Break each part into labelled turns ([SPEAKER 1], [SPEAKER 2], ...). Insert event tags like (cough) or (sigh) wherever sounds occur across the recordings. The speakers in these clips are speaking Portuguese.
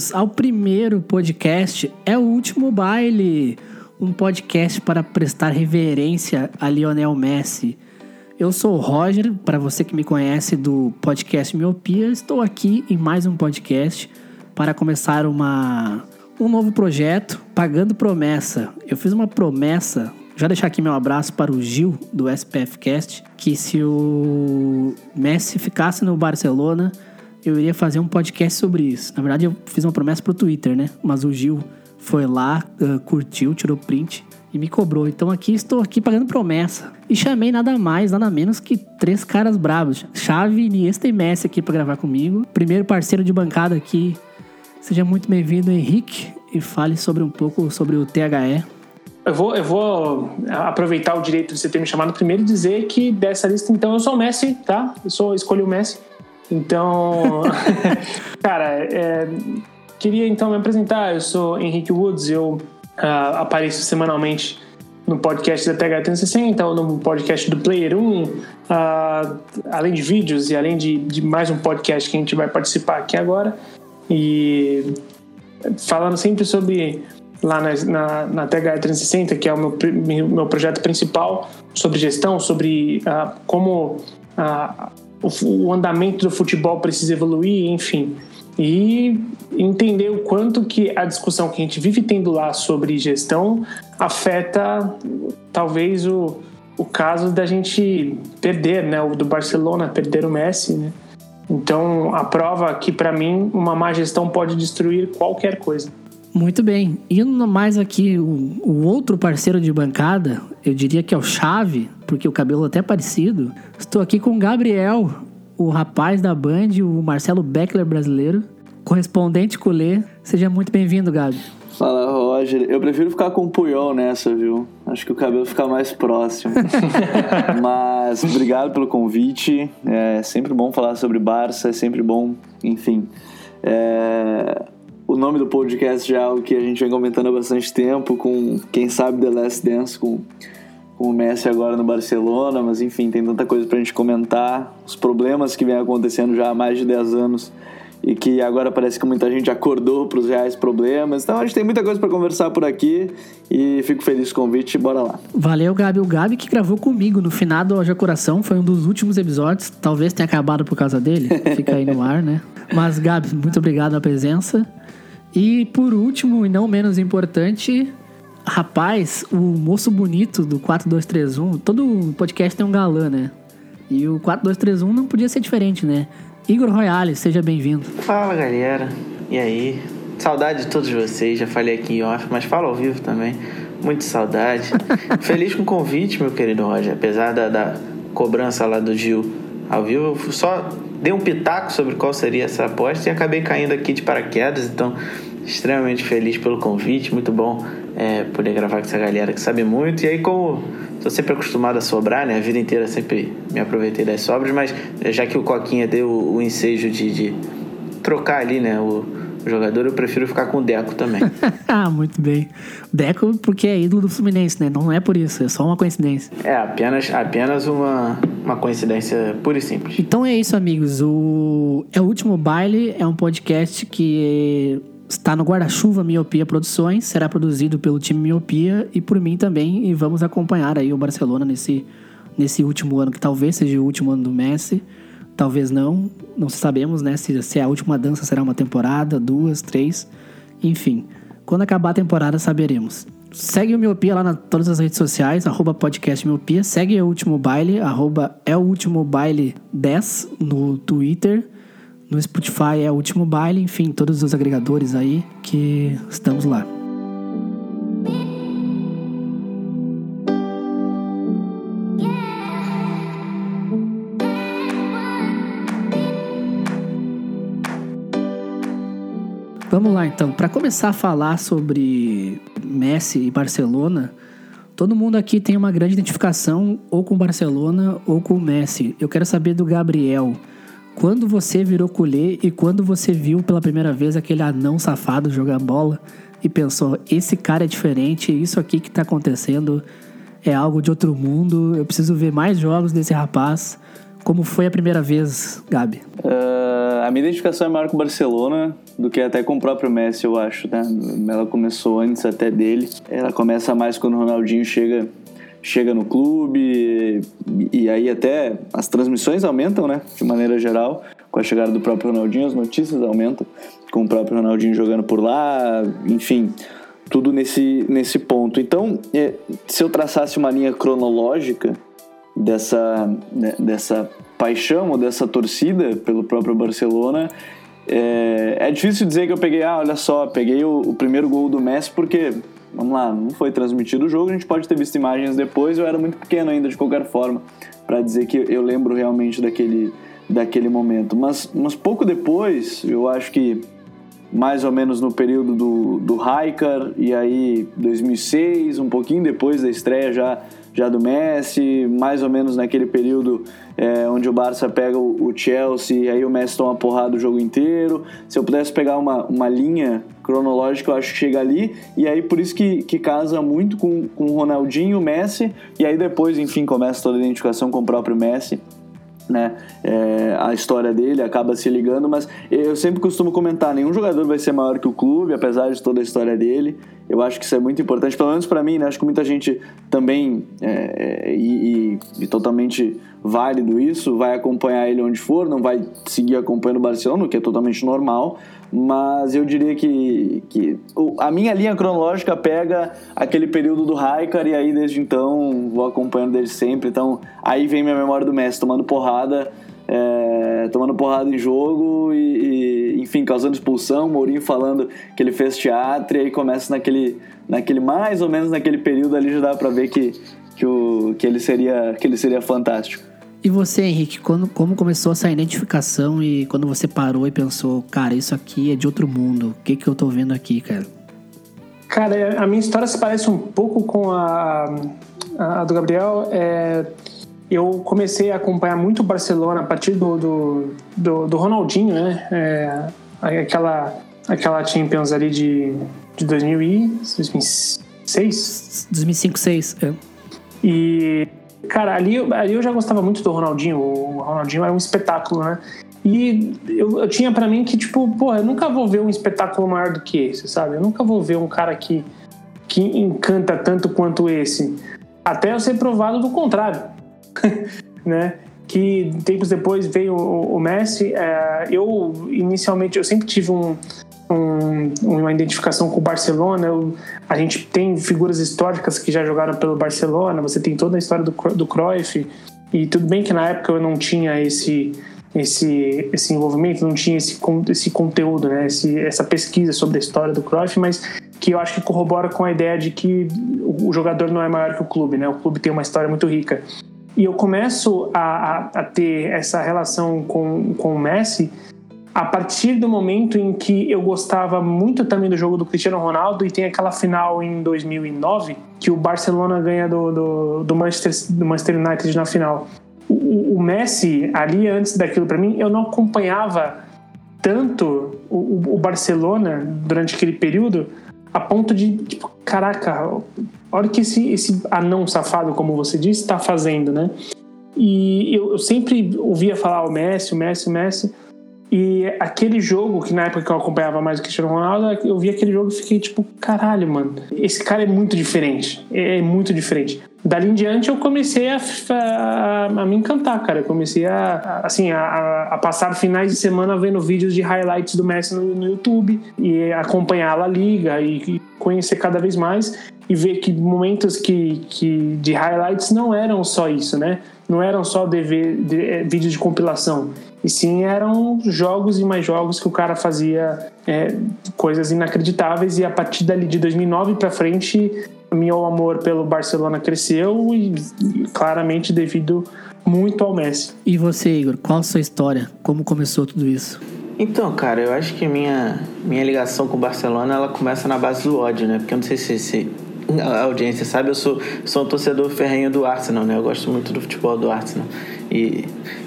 [SPEAKER 1] Bem-vindos ao primeiro podcast É o Último Baile, um podcast para prestar reverência a Lionel Messi. Eu sou o Roger, para você que me conhece do podcast Miopia, estou aqui em mais um podcast para começar uma, um novo projeto, Pagando Promessa. Eu fiz uma promessa, já deixar aqui meu abraço para o Gil do SPF Cast, que se o Messi ficasse no Barcelona, eu iria fazer um podcast sobre isso. Na verdade, eu fiz uma promessa pro Twitter, né? Mas o Gil foi lá, uh, curtiu, tirou print e me cobrou. Então aqui estou aqui pagando promessa. E chamei nada mais, nada menos que três caras bravos. Chave, Iniesta e Messi aqui para gravar comigo. Primeiro parceiro de bancada aqui. Seja muito bem-vindo, Henrique, e fale sobre um pouco sobre o THE.
[SPEAKER 2] Eu vou, eu vou aproveitar o direito de você ter me chamado primeiro e dizer que dessa lista, então, eu sou o Messi, tá? Eu sou, escolhi o Messi. Então, (laughs) cara, é, queria então me apresentar. Eu sou Henrique Woods, eu uh, apareço semanalmente no podcast da TH360 ou no podcast do Player 1, uh, ah, além de vídeos e além de, de, mais um podcast que a gente vai participar aqui agora. E falando sempre sobre lá na, na, na TH360, que é o meu, meu projeto principal, sobre gestão, sobre uh, como o, andamento do futebol precisa evoluir, enfim. E entender o quanto que a discussão que a gente vive tendo lá sobre gestão afeta talvez o, o caso da gente perder, né, o do Barcelona perder o Messi, né? Então, a prova que para mim uma má gestão pode destruir qualquer coisa.
[SPEAKER 1] Muito bem. Indo mais aqui, o, o, outro parceiro de bancada, eu diria que é o Chave, porque o cabelo é até parecido. Estou aqui com o Gabriel, o rapaz da Band, o Marcelo Beckler brasileiro, correspondente culé. Seja muito bem-vindo, Gabi.
[SPEAKER 3] Fala, Roger. Eu prefiro ficar com o Puyol nessa, viu? Acho que o cabelo fica mais próximo. (laughs) Mas obrigado pelo convite. É sempre bom falar sobre Barça, é sempre bom, enfim. É o nome do podcast já é algo que a gente vem comentando há bastante tempo, com quem sabe The Last Dance, com, com o Messi agora no Barcelona, mas enfim, tem tanta coisa pra gente comentar, os problemas que vem acontecendo já há mais de 10 anos e que agora parece que muita gente acordou para os reais problemas. Então a gente tem muita coisa para conversar por aqui e fico feliz com o convite. Bora lá.
[SPEAKER 1] Valeu, Gabi. O Gabi que gravou comigo no finado Haja Coração foi um dos últimos episódios. Talvez tenha acabado por causa dele. Fica aí no ar, né? (laughs) Mas, Gabi, muito obrigado pela presença. E por último, e não menos importante, rapaz, o moço bonito do 4231, todo podcast tem um galã, né? E o 4231 não podia ser diferente, né? Igor Royale, seja bem-vindo.
[SPEAKER 4] Fala galera, e aí? Saudade de todos vocês, já falei aqui em off, mas falo ao vivo também. Muito saudade. (laughs) Feliz com o convite, meu querido Roger. Apesar da, da cobrança lá do Gil ao vivo, eu só dei um pitaco sobre qual seria essa aposta e acabei caindo aqui de paraquedas, então extremamente feliz pelo convite, muito bom é, poder gravar com essa galera que sabe muito. E aí, como estou sempre acostumado a sobrar, né? A vida inteira sempre me aproveitei das sobras, mas já que o Coquinha deu o ensejo de, de trocar ali, né? O, jogador, eu prefiro ficar com o Deco também. (laughs)
[SPEAKER 1] ah, muito bem. Deco porque é ídolo do Fluminense, né? Não é por isso, é só uma coincidência.
[SPEAKER 4] É, apenas, apenas uma, uma coincidência pura e simples.
[SPEAKER 1] Então é isso, amigos. O É o Último Baile é um podcast que está no guarda-chuva Miopia Produções, será produzido pelo time Miopia e por mim também, e vamos acompanhar aí o Barcelona nesse, nesse último ano, que talvez seja o último ano do Messi. Talvez não, não sabemos, né? Se, se a última dança será uma temporada, duas, três, enfim. Quando acabar a temporada, saberemos. Segue o Miopia lá nas todas as redes sociais, arroba podcast Miopia. Segue o Último Baile, arroba é o Último Baile 10 no Twitter. No Spotify é o Último Baile, enfim, todos os agregadores aí que estamos lá. Vamos lá então, para começar a falar sobre Messi e Barcelona, todo mundo aqui tem uma grande identificação ou com Barcelona ou com Messi. Eu quero saber do Gabriel. Quando você virou colher e quando você viu pela primeira vez aquele anão safado jogar bola e pensou: esse cara é diferente, isso aqui que está acontecendo é algo de outro mundo, eu preciso ver mais jogos desse rapaz. Como foi a primeira vez, Gabi?
[SPEAKER 3] Uh, a a minha identificação é maior com o Barcelona do que até com o próprio Messi, eu acho, né? Ela começou antes até dele. Ela começa mais quando o Ronaldinho chega chega no clube e, e aí até as transmissões aumentam, né? De maneira geral, com a chegada do próprio Ronaldinho, as notícias aumentam com o próprio Ronaldinho jogando por lá, enfim, tudo nesse, nesse ponto. Então, é, se eu traçasse uma linha cronológica dessa, né, dessa paixão ou dessa torcida pelo próprio Barcelona, é, é, difícil dizer que eu peguei, ah, olha só, peguei o, o, primeiro gol do Messi porque, vamos lá, não foi transmitido o jogo, a gente pode ter visto imagens depois, eu era muito pequeno ainda de qualquer forma, para dizer que eu lembro realmente daquele, daquele momento. Mas, mas pouco depois, eu acho que mais ou menos no período do, do Raikar, e aí 2006, um pouquinho depois da estreia já já do Messi, mais ou menos naquele período é, onde o Barça pega o, Chelsea e aí o Messi toma porrada o jogo inteiro. Se eu pudesse pegar uma, uma linha cronológica, eu acho que chega ali, e aí por isso que, que casa muito com, com o Ronaldinho, o Messi, e aí depois, enfim, começa toda a identificação com o próprio Messi né? É, a história dele acaba se ligando, mas eu sempre costumo comentar: nenhum jogador vai ser maior que o clube, apesar de toda a história dele. Eu acho que isso é muito importante, pelo menos para mim, né? Acho que muita gente também, é, é, e, e, e, totalmente válido isso, vai acompanhar ele onde for, não vai seguir acompanhando o Barcelona, o que é totalmente normal, mas eu diria que, que a minha linha cronológica pega aquele período do Raikar e aí desde então vou acompanhando desde sempre. Então aí vem minha memória do Messi tomando porrada, é, tomando porrada em jogo e, e, enfim, causando expulsão. Mourinho falando que ele fez teatro e aí começa naquele, naquele mais ou menos naquele período ali já dá para ver que, que, o, que, ele seria, que ele seria fantástico.
[SPEAKER 1] E você, Henrique, quando, como começou essa identificação e quando você parou e pensou, cara, isso aqui é de outro mundo, o que, que eu tô vendo aqui, cara?
[SPEAKER 2] Cara, a minha história se parece um pouco com a, a do Gabriel. É, eu comecei a acompanhar muito o Barcelona a partir do, do, do, do Ronaldinho, né? É, aquela, aquela Champions ali de, de 2000 e 2006?
[SPEAKER 1] 2005, 2006, é.
[SPEAKER 2] E Cara, ali, ali eu já gostava muito do Ronaldinho. O Ronaldinho era um espetáculo, né? E eu, eu tinha para mim que, tipo, pô, eu nunca vou ver um espetáculo maior do que esse, sabe? Eu nunca vou ver um cara que, que encanta tanto quanto esse. Até eu ser provado do contrário, (laughs) né? Que tempos depois veio o, o Messi. É, eu, inicialmente, eu sempre tive um, um, uma identificação com o Barcelona. Eu, a gente tem figuras históricas que já jogaram pelo Barcelona, você tem toda a história do, do Cruyff, e tudo bem que na época eu não tinha esse, esse, esse envolvimento, não tinha esse, esse conteúdo, né? esse, essa pesquisa sobre a história do Cruyff, mas que eu acho que corrobora com a ideia de que o jogador não é maior que o clube, né? o clube tem uma história muito rica. E eu começo a, a, a ter essa relação com, com o Messi a partir do momento em que eu gostava muito também do jogo do Cristiano Ronaldo e tem aquela final em 2009 que o Barcelona ganha do, do, do Manchester, do Manchester United na final. O, o Messi, ali antes daquilo, para mim, eu não acompanhava tanto o, o, Barcelona durante aquele período a ponto de, tipo, caraca, olha que esse, esse anão safado, como você disse, está fazendo, né? E eu, eu sempre ouvia falar o Messi, o Messi, o Messi e aquele jogo, que na época que eu acompanhava mais o Cristiano Ronaldo, eu vi aquele jogo e fiquei tipo, caralho, mano, esse cara é muito diferente. É, é muito diferente. Dali em diante eu comecei a, a, a me encantar, cara. Eu comecei a, a assim, a, passar finais de semana vendo vídeos de highlights do Messi no, no YouTube e acompanhar a Liga e, e conhecer cada vez mais e ver que momentos que, que de highlights não eram só isso, né? Não eram só de, é, vídeos de compilação e sim, eram jogos e mais jogos que o cara fazia é, coisas inacreditáveis. E a partir dali de 2009 para frente, meu amor pelo Barcelona cresceu e, e claramente devido muito ao Messi.
[SPEAKER 1] E você, Igor, qual a sua história? Como começou tudo isso?
[SPEAKER 4] Então, cara, eu acho que minha, minha ligação com o Barcelona ela começa na base do ódio, né? Porque eu não sei se, se a audiência sabe, eu sou, sou um torcedor ferrenho do Arsenal, né? Eu gosto muito do futebol do Arsenal. E,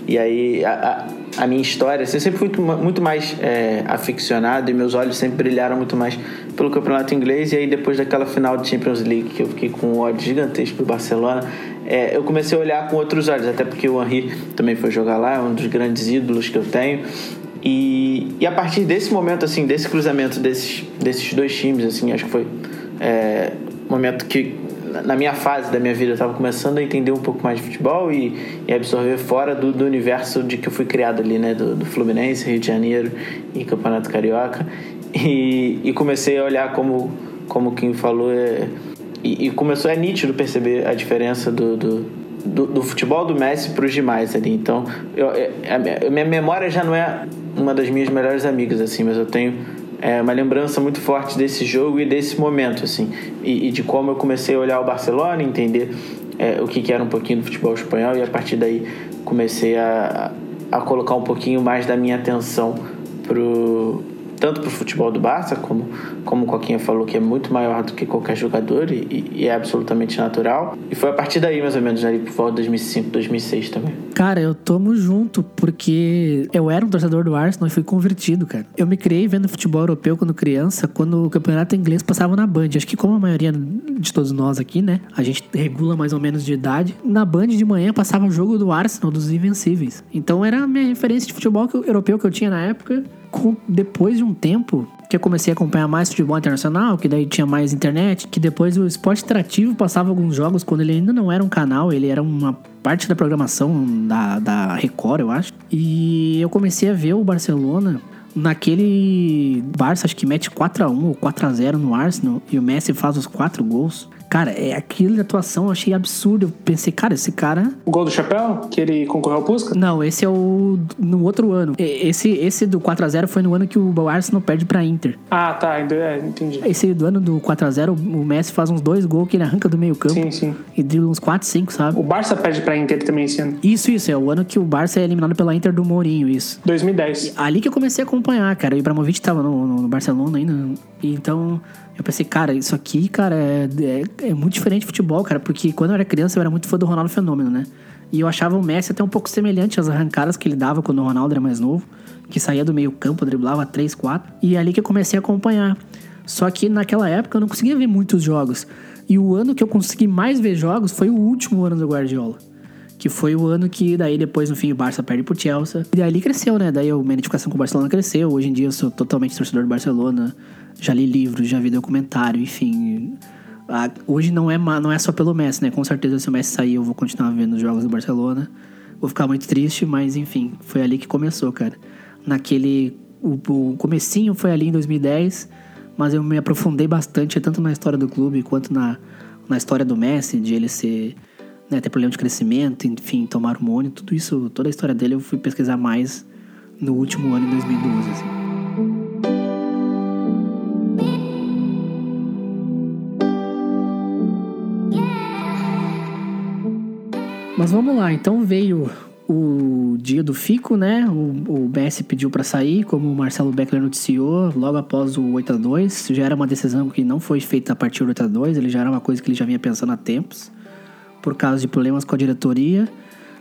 [SPEAKER 4] e aí, a, a minha história, assim, eu sempre fui muito, mais é, aficionado e meus olhos sempre brilharam muito mais pelo campeonato inglês. E aí, depois daquela final de Champions League, que eu fiquei com um ódio gigantesco pro Barcelona, é, eu comecei a olhar com outros olhos, até porque o Henry também foi jogar lá, é um dos grandes ídolos que eu tenho. E, e a partir desse momento, assim, desse cruzamento desses, desses dois times, assim, acho que foi é, um momento que na minha fase da minha vida eu estava começando a entender um pouco mais de futebol e, e absorver fora do, do, universo de que eu fui criado ali, né, do, do Fluminense, Rio de Janeiro e Campeonato Carioca e, e comecei a olhar como como quem falou é, e, e, começou é nítido perceber a diferença do, do, do, do futebol do Messi para os demais ali. Então, eu, é, a, minha memória já não é uma das minhas melhores amigas assim, mas eu tenho é, uma lembrança muito forte desse jogo e desse momento, assim, e, e de como eu comecei a olhar o Barcelona, entender é, o que, que, era um pouquinho do futebol espanhol e a partir daí comecei a, a colocar um pouquinho mais da minha atenção pro tanto para o futebol do Barça, como, como o Coquinha falou, que é muito maior do que qualquer jogador e, e é absolutamente natural. E foi a partir daí, mais ou menos, ali por volta de 2005, 2006 também.
[SPEAKER 1] Cara, eu tomo junto, porque eu era um torcedor do Arsenal e fui convertido, cara. Eu me criei vendo futebol europeu quando criança, quando o campeonato inglês passava na Band. Acho que como a maioria de todos nós aqui, né, a gente regula mais ou menos de idade. Na Band de manhã passava o jogo do Arsenal, dos Invencíveis. Então era a minha referência de futebol europeu que eu tinha na época depois de um tempo que eu comecei a acompanhar mais futebol internacional, que daí tinha mais internet, que depois o esporte interativo passava alguns jogos quando ele ainda não era um canal, ele era uma parte da programação da, da Record, eu acho. E eu comecei a ver o Barcelona naquele Barça, acho que mete 4 a 1 ou 4 a 0 no Arsenal e o Messi faz os quatro gols. Cara, é aquilo de atuação eu achei absurdo. Eu pensei, cara, esse cara.
[SPEAKER 2] O gol do chapéu? Que ele concorreu ao Pusca?
[SPEAKER 1] Não, esse é o. no outro ano. Esse, esse do 4x0 foi no ano que o Arsenal perde pra Inter.
[SPEAKER 2] Ah, tá. É, entendi.
[SPEAKER 1] Esse do ano do 4x0, o Messi faz uns dois gols que ele arranca do meio campo.
[SPEAKER 2] Sim, sim.
[SPEAKER 1] E dribla uns 4, 5, sabe?
[SPEAKER 2] O Barça perde pra Inter também esse ano.
[SPEAKER 1] Isso, isso. É o ano que o Barça é eliminado pela Inter do Mourinho, isso.
[SPEAKER 2] 2010.
[SPEAKER 1] E ali que eu comecei a acompanhar, cara. O Ibrahimovic tava no, no, no Barcelona ainda. Então. Eu pensei, cara, isso aqui, cara, é, é, é, muito diferente de futebol, cara, porque quando eu era criança eu era muito fã do Ronaldo Fenômeno, né? E eu achava o Messi até um pouco semelhante às arrancadas que ele dava quando o Ronaldo era mais novo, que saía do meio campo, driblava 3, 4. E é ali que eu comecei a acompanhar. Só que naquela época eu não conseguia ver muitos jogos. E o ano que eu consegui mais ver jogos foi o último ano do Guardiola. Que foi o ano que daí depois, no fim, o Barça perde pro Chelsea. E daí cresceu, né? Daí a minha identificação com o Barcelona cresceu. Hoje em dia eu sou totalmente torcedor do Barcelona já li livros, já vi documentário, enfim. hoje não é, não é só pelo Messi, né? Com certeza, se o Messi sair, eu vou continuar vendo os jogos do Barcelona. Vou ficar muito triste, mas enfim, foi ali que começou, cara. Naquele. O, o comecinho foi ali em 2010, mas eu me aprofundei bastante, tanto na história do clube quanto na, na história do Messi, de ele ser. Né, ter problema de crescimento, enfim, tomar hormônio, tudo isso, toda a história dele eu fui pesquisar mais no último ano, em 2012, assim. Mas vamos lá, então veio o dia do Fico, né? O, o BS pediu para sair, como o Marcelo Beckler noticiou, logo após o 8 a 2 Já era uma decisão que não foi feita a partir do 8 a 2 ele já era uma coisa que ele já vinha pensando há tempos, por causa de problemas com a diretoria.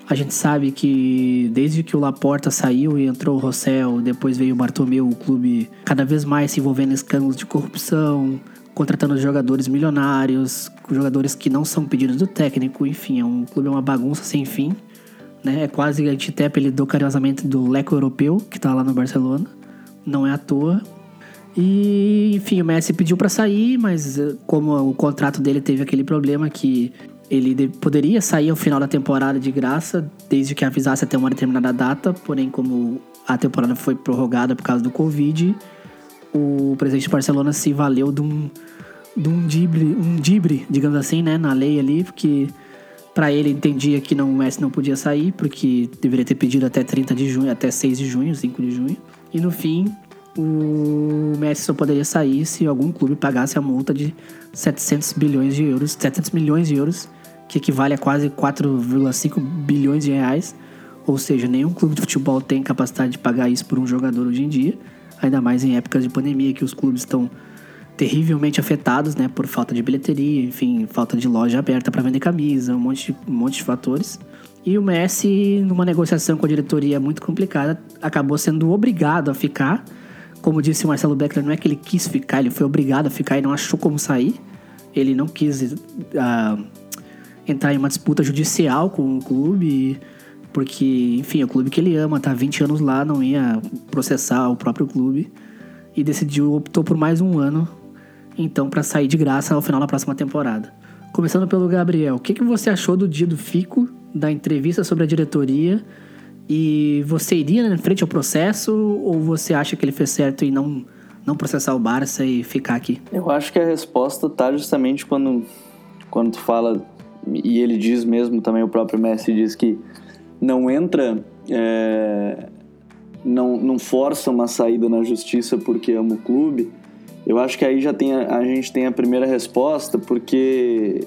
[SPEAKER 1] A gente sabe que desde que o Laporta saiu e entrou o Rossell, depois veio o Bartomeu, o clube cada vez mais se envolvendo em escândalos de corrupção, contratando jogadores milionários, jogadores que não são pedidos do técnico, enfim, é um clube é uma bagunça sem fim, né? É quase a gente até apelidou carinhosamente do Leco Europeu, que tá lá no Barcelona. Não é à toa. E, enfim, o Messi pediu para sair, mas eh, como o contrato dele teve aquele problema que ele poderia sair ao final da temporada de graça, desde que avisasse até uma determinada data, porém como a temporada foi prorrogada por causa do Covid, o presidente de Barcelona se valeu de um, de um dibre, um dibre, digamos assim, né, na lei ali, porque para ele entendia que não, o Messi não podia sair, porque deveria ter pedido até 30 de junho, até 6 de junho, 5 de junho. E no fim, o Messi só poderia sair se algum clube pagasse a multa de 700 bilhões de euros, 700 milhões de euros, que equivale a quase 4,5 bilhões de reais. Ou seja, nenhum clube de futebol tem capacidade de pagar isso por um jogador hoje em dia ainda mais em épocas de pandemia que os clubes estão terrivelmente afetados, né, por falta de bilheteria, enfim, falta de loja aberta para vender camisa, um monte, de, um monte de fatores. E o Messi, numa negociação com a diretoria muito complicada, acabou sendo obrigado a ficar. Como disse o Marcelo Beckler, não é que ele quis ficar, ele foi obrigado a ficar e não achou como sair. Ele não quis uh, entrar em uma disputa judicial com o clube. Porque, enfim, é o clube que ele ama, tá 20 anos lá, não ia processar o próprio clube. E decidiu, optou por mais um ano, então, para sair de graça ao final da próxima temporada. Começando pelo Gabriel, o que, que você achou do dia do Fico, da entrevista sobre a diretoria? E você iria em frente ao processo ou você acha que ele fez certo em não, não processar o Barça e ficar aqui?
[SPEAKER 3] Eu acho que a resposta tá justamente quando, quando tu fala, e ele diz mesmo também, o próprio Messi diz que não entra, é, não, não força uma saída na justiça porque ama o clube. Eu acho que aí já tem a, a gente tem a primeira resposta, porque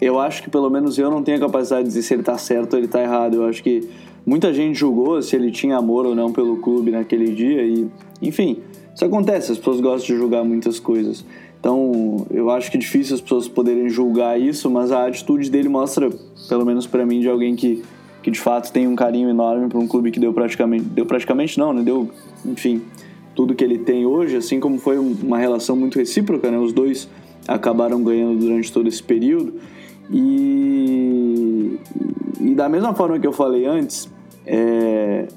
[SPEAKER 3] eu acho que pelo menos eu não tenho a capacidade de dizer se ele tá certo ou ele tá errado. Eu acho que muita gente julgou se ele tinha amor ou não pelo clube naquele dia e, enfim, isso acontece, as pessoas gostam de julgar muitas coisas. Então, eu acho que é difícil as pessoas poderem julgar isso, mas a atitude dele mostra, pelo menos para mim, de alguém que que de fato tem um carinho enorme para um clube que deu praticamente, deu praticamente não, né? Deu, enfim, tudo que ele tem hoje, assim como foi uma relação muito recíproca, né? Os dois acabaram ganhando durante todo esse período. E, e da mesma forma que eu falei antes, é,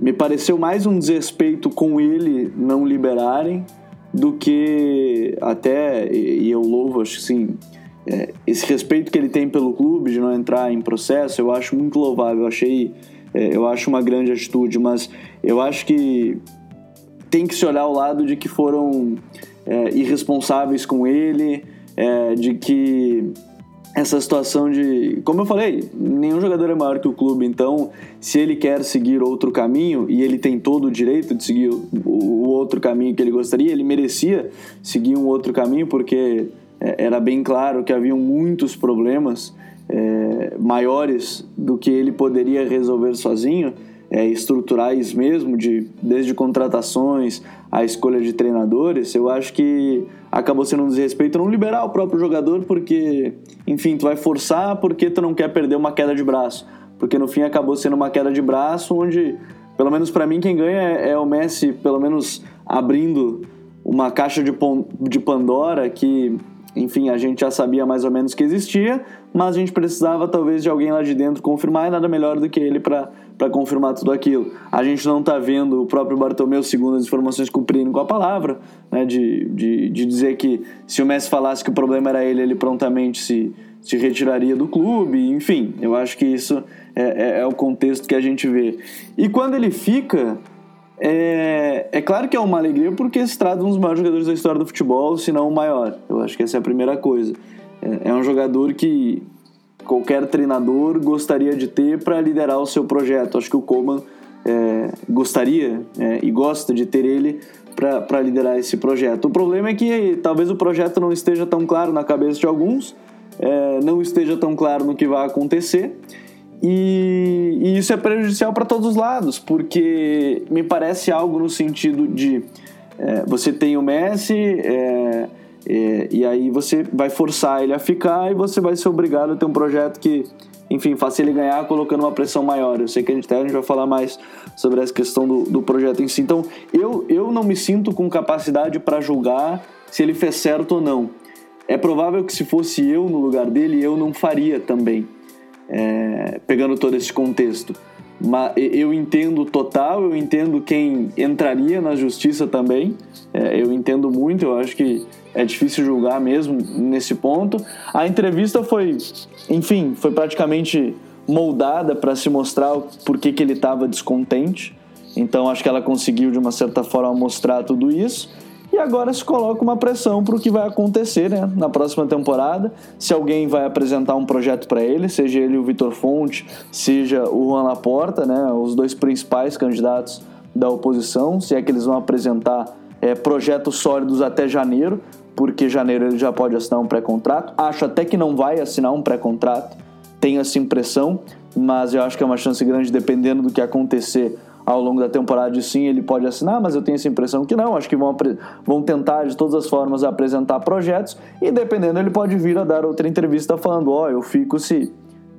[SPEAKER 3] me pareceu mais um desrespeito com ele não liberarem do que até, e eu louvo, acho que sim, é, esse respeito que ele tem pelo clube de não entrar em processo, eu acho muito louvável. Eu achei, é, eu acho uma grande atitude, mas eu acho que tem que se olhar ao lado de que foram é, irresponsáveis com ele, é, de que essa situação de, como eu falei, nenhum jogador é maior que o clube, então se ele quer seguir outro caminho e ele tem todo o direito de seguir o, outro caminho que ele gostaria, ele merecia seguir um outro caminho porque era bem claro que haviam muitos problemas é, maiores do que ele poderia resolver sozinho, é, estruturais mesmo, de, desde contratações a escolha de treinadores, eu acho que acabou sendo um desrespeito não liberar o próprio jogador, porque, enfim, tu vai forçar porque tu não quer perder uma queda de braço. Porque no fim acabou sendo uma queda de braço onde, pelo menos para mim, quem ganha é, é o Messi, pelo menos abrindo uma caixa de, de Pandora que enfim, a gente já sabia mais ou menos que existia, mas a gente precisava talvez de alguém lá de dentro confirmar e nada melhor do que ele para confirmar tudo aquilo. A gente não está vendo o próprio Bartomeu, segundo as informações, cumprindo com a palavra, né, de, de, de dizer que se o Messi falasse que o problema era ele, ele prontamente se, se retiraria do clube, enfim, eu acho que isso é, é, é o contexto que a gente vê. E quando ele fica é, é claro que é uma alegria porque se trata de um dos maiores jogadores da história do futebol, se não o maior. Eu acho que essa é a primeira coisa. É, é um jogador que qualquer treinador gostaria de ter para liderar o seu projeto. Acho que o Coman é, gostaria é, e gosta de ter ele para liderar esse projeto. O problema é que talvez o projeto não esteja tão claro na cabeça de alguns, é, não esteja tão claro no que vai acontecer e, e isso é prejudicial para todos os lados, porque me parece algo no sentido de é, você tem o Messi é, é, e aí você vai forçar ele a ficar e você vai ser obrigado a ter um projeto que, enfim, faça ele ganhar colocando uma pressão maior. Eu sei que a gente, a gente vai falar mais sobre essa questão do, do projeto em si. Então, eu, eu não me sinto com capacidade para julgar se ele fez certo ou não. É provável que se fosse eu no lugar dele, eu não faria também é, pegando todo esse contexto. Mas eu entendo total, eu entendo quem entraria na justiça também, é, eu entendo muito, eu acho que é difícil julgar mesmo nesse ponto. A entrevista foi, enfim, foi praticamente moldada para se mostrar por que, que ele estava descontente, então acho que ela conseguiu de uma certa forma mostrar tudo isso. E agora se coloca uma pressão para o que vai acontecer né, na próxima temporada. Se alguém vai apresentar um projeto para ele, seja ele o Vitor Fonte, seja o Juan Laporta, né, os dois principais candidatos da oposição, se é que eles vão apresentar é, projetos sólidos até janeiro, porque janeiro ele já pode assinar um pré-contrato. Acho até que não vai assinar um pré-contrato, tenho essa impressão, mas eu acho que é uma chance grande, dependendo do que acontecer ao longo da temporada sim ele pode assinar, mas eu tenho essa impressão que não. Acho que vão, vão tentar de todas as formas apresentar projetos e dependendo ele pode vir a dar outra entrevista falando: ó, oh, eu fico se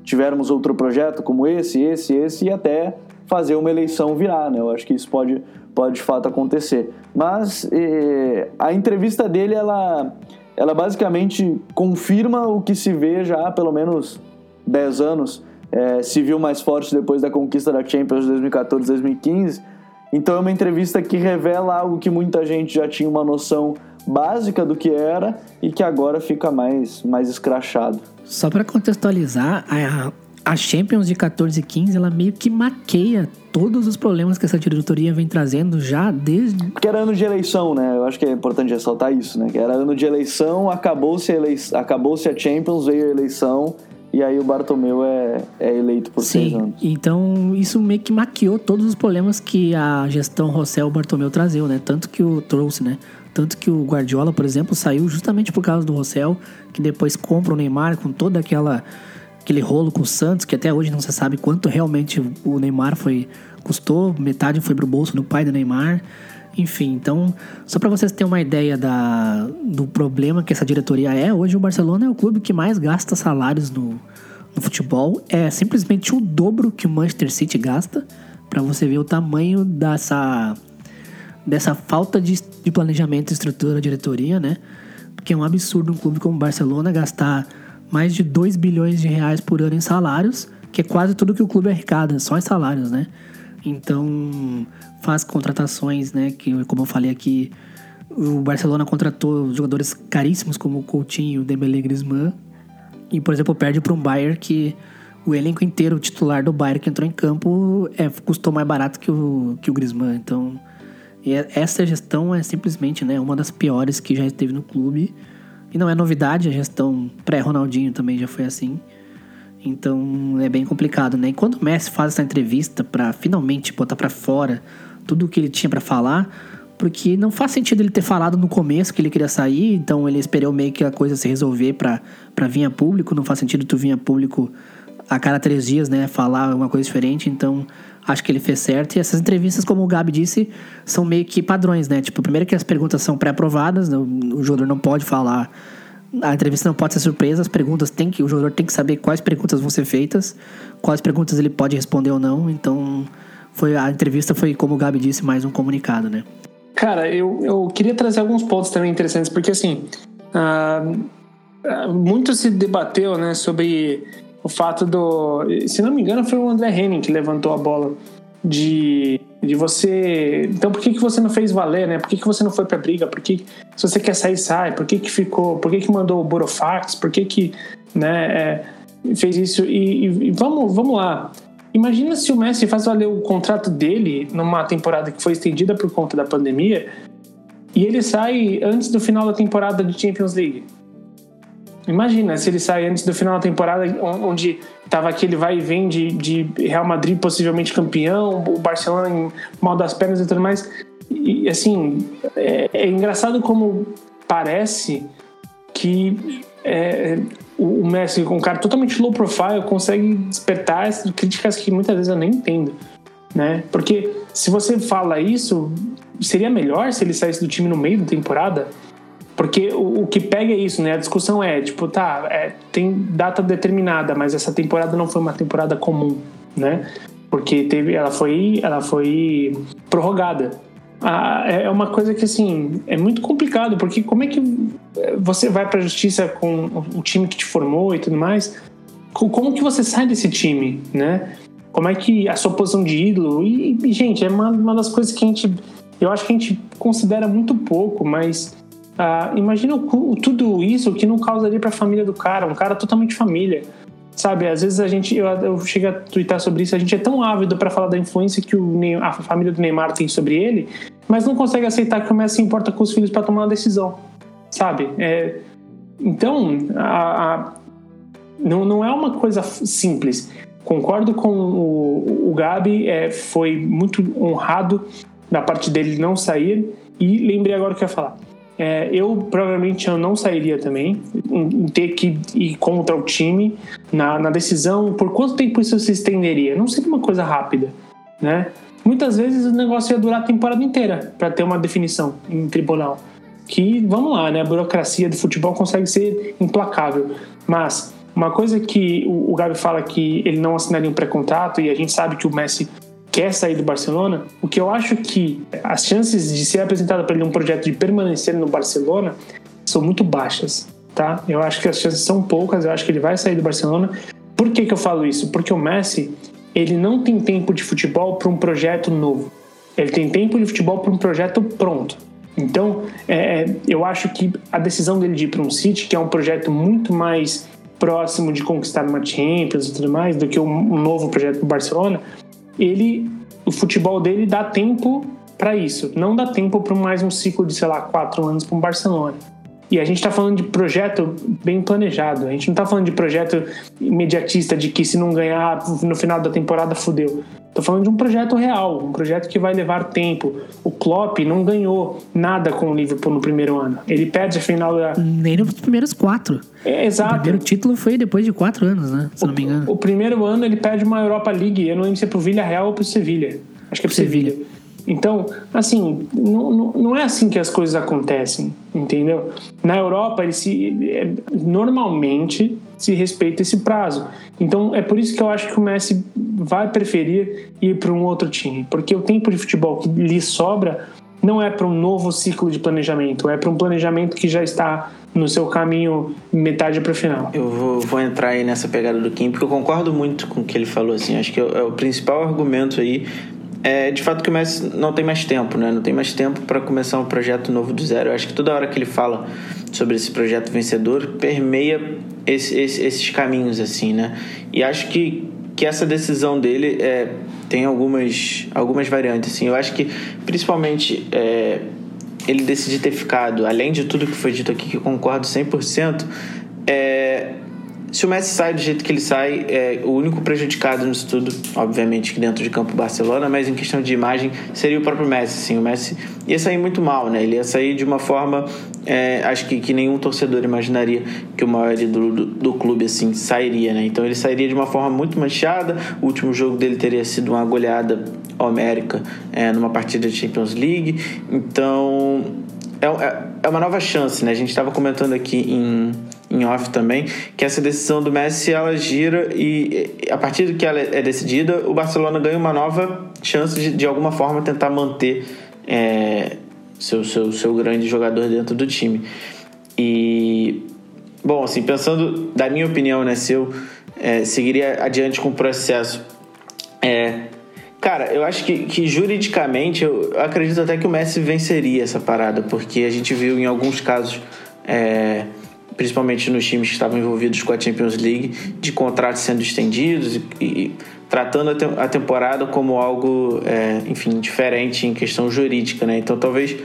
[SPEAKER 3] tivermos outro projeto como esse, esse, esse e até fazer uma eleição virar, né? Eu acho que isso pode, pode de fato acontecer. Mas eh, a entrevista dele, ela, ela basicamente confirma o que se vê já há pelo menos 10 anos é, se viu mais forte depois da conquista da Champions de 2014 2015. Então é uma entrevista que revela algo que muita gente já tinha uma noção básica do que era e que agora fica mais, mais escrachado.
[SPEAKER 1] Só para contextualizar, a, a Champions de 14 e 15 ela meio que maqueia todos os problemas que essa diretoria vem trazendo já desde.
[SPEAKER 3] Porque era ano de eleição, né? Eu acho que é importante ressaltar isso, né? Que era ano de eleição, acabou-se a, elei... acabou a Champions, veio a eleição e aí o Bartomeu é, é eleito por
[SPEAKER 1] Sim,
[SPEAKER 3] seis anos.
[SPEAKER 1] Então isso meio que maquiou todos os problemas que a gestão Rossel Bartomeu trazeu, né? Tanto que o trouxe, né? Tanto que o Guardiola, por exemplo, saiu justamente por causa do Rossel, que depois compra o Neymar com toda aquela aquele rolo com o Santos, que até hoje não se sabe quanto realmente o Neymar foi custou, metade foi pro bolso do pai do Neymar. Enfim, então, só para vocês terem uma ideia da, do problema que essa diretoria é, hoje o Barcelona é o clube que mais gasta salários no, no futebol. É simplesmente o dobro que o Manchester City gasta, para você ver o tamanho dessa, dessa falta de, de planejamento e estrutura da diretoria, né? Porque é um absurdo um clube como o Barcelona gastar mais de 2 bilhões de reais por ano em salários, que é quase tudo que o clube arrecada, só em salários, né? Então, faz contratações, né? Que, como eu falei aqui, o Barcelona contratou jogadores caríssimos como Coutinho, o Dembélé Griezmann. E, por exemplo, perde para um Bayern que o elenco inteiro, o titular do Bayern que entrou em campo, é, custou mais barato que o, que o Griezmann. Então, essa gestão é simplesmente né, uma das piores que já esteve no clube. E não é novidade, a gestão pré-Ronaldinho também já foi assim. Então é bem complicado, né? E quando o Messi faz essa entrevista para finalmente botar para fora tudo o que ele tinha para falar, porque não faz sentido ele ter falado no começo que ele queria sair, então ele esperou meio que a coisa se resolver para vir a público, não faz sentido tu vir a público a cada três dias, né, falar uma coisa diferente, então acho que ele fez certo. E essas entrevistas, como o Gabi disse, são meio que padrões, né? Tipo, primeiro que as perguntas são pré-aprovadas, o jogador não pode falar a entrevista não pode ser surpresa, as perguntas tem que o jogador tem que saber quais perguntas vão ser feitas, quais perguntas ele pode responder ou não. Então, foi a entrevista foi como o Gabi disse, mais um comunicado, né?
[SPEAKER 2] Cara, eu, eu queria trazer alguns pontos também interessantes, porque assim, uh, muito se debateu, né, sobre o fato do, se não me engano, foi o André Henning que levantou a bola de de você. Então, por que, que você não fez valer, né? Por que, que você não foi pra briga? Por que, se você quer sair, sai? Por que, que ficou. Por que, que mandou o Borofax? Por que, que né, é, fez isso? E, e, e, vamos, vamos lá. Imagina se o Messi faz valer o contrato dele numa temporada que foi estendida por conta da pandemia e ele sai antes do final da temporada de Champions League. Imagina se ele sai antes do final da temporada, onde tava aquele vai e vem de, de Real Madrid possivelmente campeão, o Barcelona em mal das pernas e tudo mais. E assim, é, é engraçado como parece que é, o Messi, um cara totalmente low profile, consegue despertar críticas que muitas vezes eu nem entendo. Né? Porque se você fala isso, seria melhor se ele saísse do time no meio da temporada? Porque o, o, que pega é isso, né? A discussão é, tipo, tá, é, tem data determinada, mas essa temporada não foi uma temporada comum, né? Porque teve, ela foi, ela foi prorrogada. Ah, é uma coisa que, assim, é muito complicado, porque como é que você vai pra justiça com o time que te formou e tudo mais? Como que você sai desse time, né? Como é que a sua posição de ídolo... E, e gente, é uma, uma das coisas que a gente... Eu acho que a gente considera muito pouco, mas ah, imagina o, tudo isso que não causaria para a família do cara, um cara totalmente família. Sabe, às vezes a gente, eu, eu chego a twittar sobre isso, a gente é tão ávido para falar da influência que o, a família do Neymar tem sobre ele, mas não consegue aceitar que o Messi importa com os filhos para tomar uma decisão, sabe? É, então, a, a, não, não é uma coisa simples. Concordo com o, o Gabi, é, foi muito honrado da parte dele não sair, e lembrei agora o que eu ia falar. É, eu provavelmente eu não sairia também ter que ir contra o time na, na, decisão. Por quanto tempo isso se estenderia? Não seria uma coisa rápida, né? Muitas vezes o negócio ia durar a temporada inteira para ter uma definição em tribunal. Que, vamos lá, né? A burocracia do futebol consegue ser implacável. Mas uma coisa que o, o Gabi fala que ele não assinaria um pré-contrato e a gente sabe que o Messi quer sair do Barcelona, o que eu acho que as chances de ser apresentado para ele um projeto de permanecer no Barcelona são muito baixas, tá? Eu acho que as chances são poucas, eu acho que ele vai sair do Barcelona Por que, que eu falo isso? Porque o Messi ele não tem tempo de futebol para um projeto novo. Ele tem tempo de futebol para um projeto pronto. Então, é, é, eu acho que a decisão dele de ir para um City, que é um projeto muito mais próximo de conquistar uma Champions e tudo mais, do que um, um novo projeto do Barcelona, ele, o futebol dele dá tempo para isso. Não dá tempo para mais um ciclo de, sei lá, quatro anos para um Barcelona. E a gente está falando de projeto bem planejado. A gente não está falando de projeto imediatista de que se não ganhar no final da temporada fudeu. Tô falando de um projeto real, um projeto que vai levar tempo. O Klopp não ganhou nada com o Liverpool no primeiro ano. Ele perde a final da.
[SPEAKER 1] Nem nos primeiros quatro.
[SPEAKER 2] É, exato.
[SPEAKER 1] O primeiro título foi depois de quatro anos, né? Se
[SPEAKER 2] o,
[SPEAKER 1] não me engano.
[SPEAKER 2] O primeiro ano ele perde uma Europa League. Eu não lembro se é pro Villarreal ou pro Sevilha. Acho que é pro Sevilha. Sevilha. Então, assim, não, não é assim que as coisas acontecem, entendeu? Na Europa, ele se, é, normalmente se respeita esse prazo. Então, é por isso que eu acho que o Messi vai preferir ir para um outro time, porque o tempo de futebol que lhe sobra não é para um novo ciclo de planejamento, é para um planejamento que já está no seu caminho metade para o final.
[SPEAKER 4] Eu vou, vou, entrar aí nessa pegada do Kim, porque eu concordo muito com o que ele falou. Assim, acho que é, é o principal argumento aí é de fato que o Messi não tem mais tempo, né? Não tem mais tempo para começar um projeto novo do zero. Eu acho que toda hora que ele fala sobre esse projeto vencedor permeia esse, esse, esses caminhos, assim, né? E acho que, que essa decisão dele é, tem algumas, algumas variantes, assim. Eu acho que, principalmente, é, ele decidir ter ficado, além de tudo que foi dito aqui, que eu concordo 100%, é, se o Messi sai do jeito que ele sai, é, o único prejudicado nisso tudo, obviamente que dentro de campo Barcelona, mas em questão de imagem, seria o próprio Messi. Assim, o Messi ia sair muito mal, né? Ele ia sair de uma forma, é, acho que, que nenhum torcedor imaginaria que o maior do, do, do, clube assim sairia, né? Então ele sairia de uma forma muito manchada. O último jogo dele teria sido uma goleada homérica é, numa partida de Champions League. Então é, é, é uma nova chance, né? A gente estava comentando aqui em em off também, que essa decisão do Messi ela gira e a partir do que ela é decidida, o Barcelona ganha uma nova chance de, de alguma forma tentar manter é, seu, seu, seu grande jogador dentro do time. E, bom, assim, pensando da minha opinião, né, se eu é, seguiria adiante com o processo, é, cara, eu acho que, que juridicamente, eu, eu acredito até que o Messi venceria essa parada, porque a gente viu em alguns casos. É, principalmente nos times que estavam envolvidos com a Champions League, de contratos sendo estendidos e, e tratando a, te a, temporada como algo, é, enfim, diferente em questão jurídica, né? Então, talvez,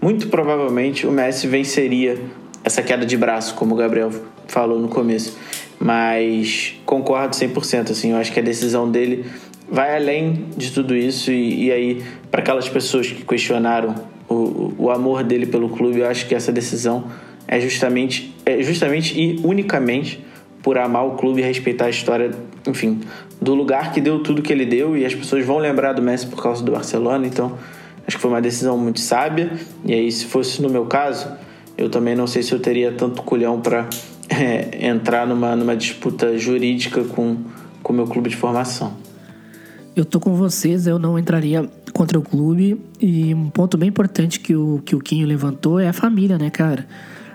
[SPEAKER 4] muito provavelmente, o Messi venceria essa queda de braço, como o Gabriel falou no começo. Mas concordo 100%, assim, eu acho que a decisão dele vai além de tudo isso e, e aí, para aquelas pessoas que questionaram o, o amor dele pelo clube, eu acho que essa decisão é justamente, é justamente e unicamente por amar o clube e respeitar a história, enfim, do lugar que deu tudo que ele deu e as pessoas vão lembrar do Messi por causa do Barcelona, então acho que foi uma decisão muito sábia. E aí, se fosse no meu caso, eu também não sei se eu teria tanto culhão para (laughs) é, entrar numa, numa disputa jurídica com o meu clube de formação.
[SPEAKER 1] Eu tô com vocês, eu não entraria contra o clube. E um ponto bem importante que o, que o Quinho levantou é a família, né, cara?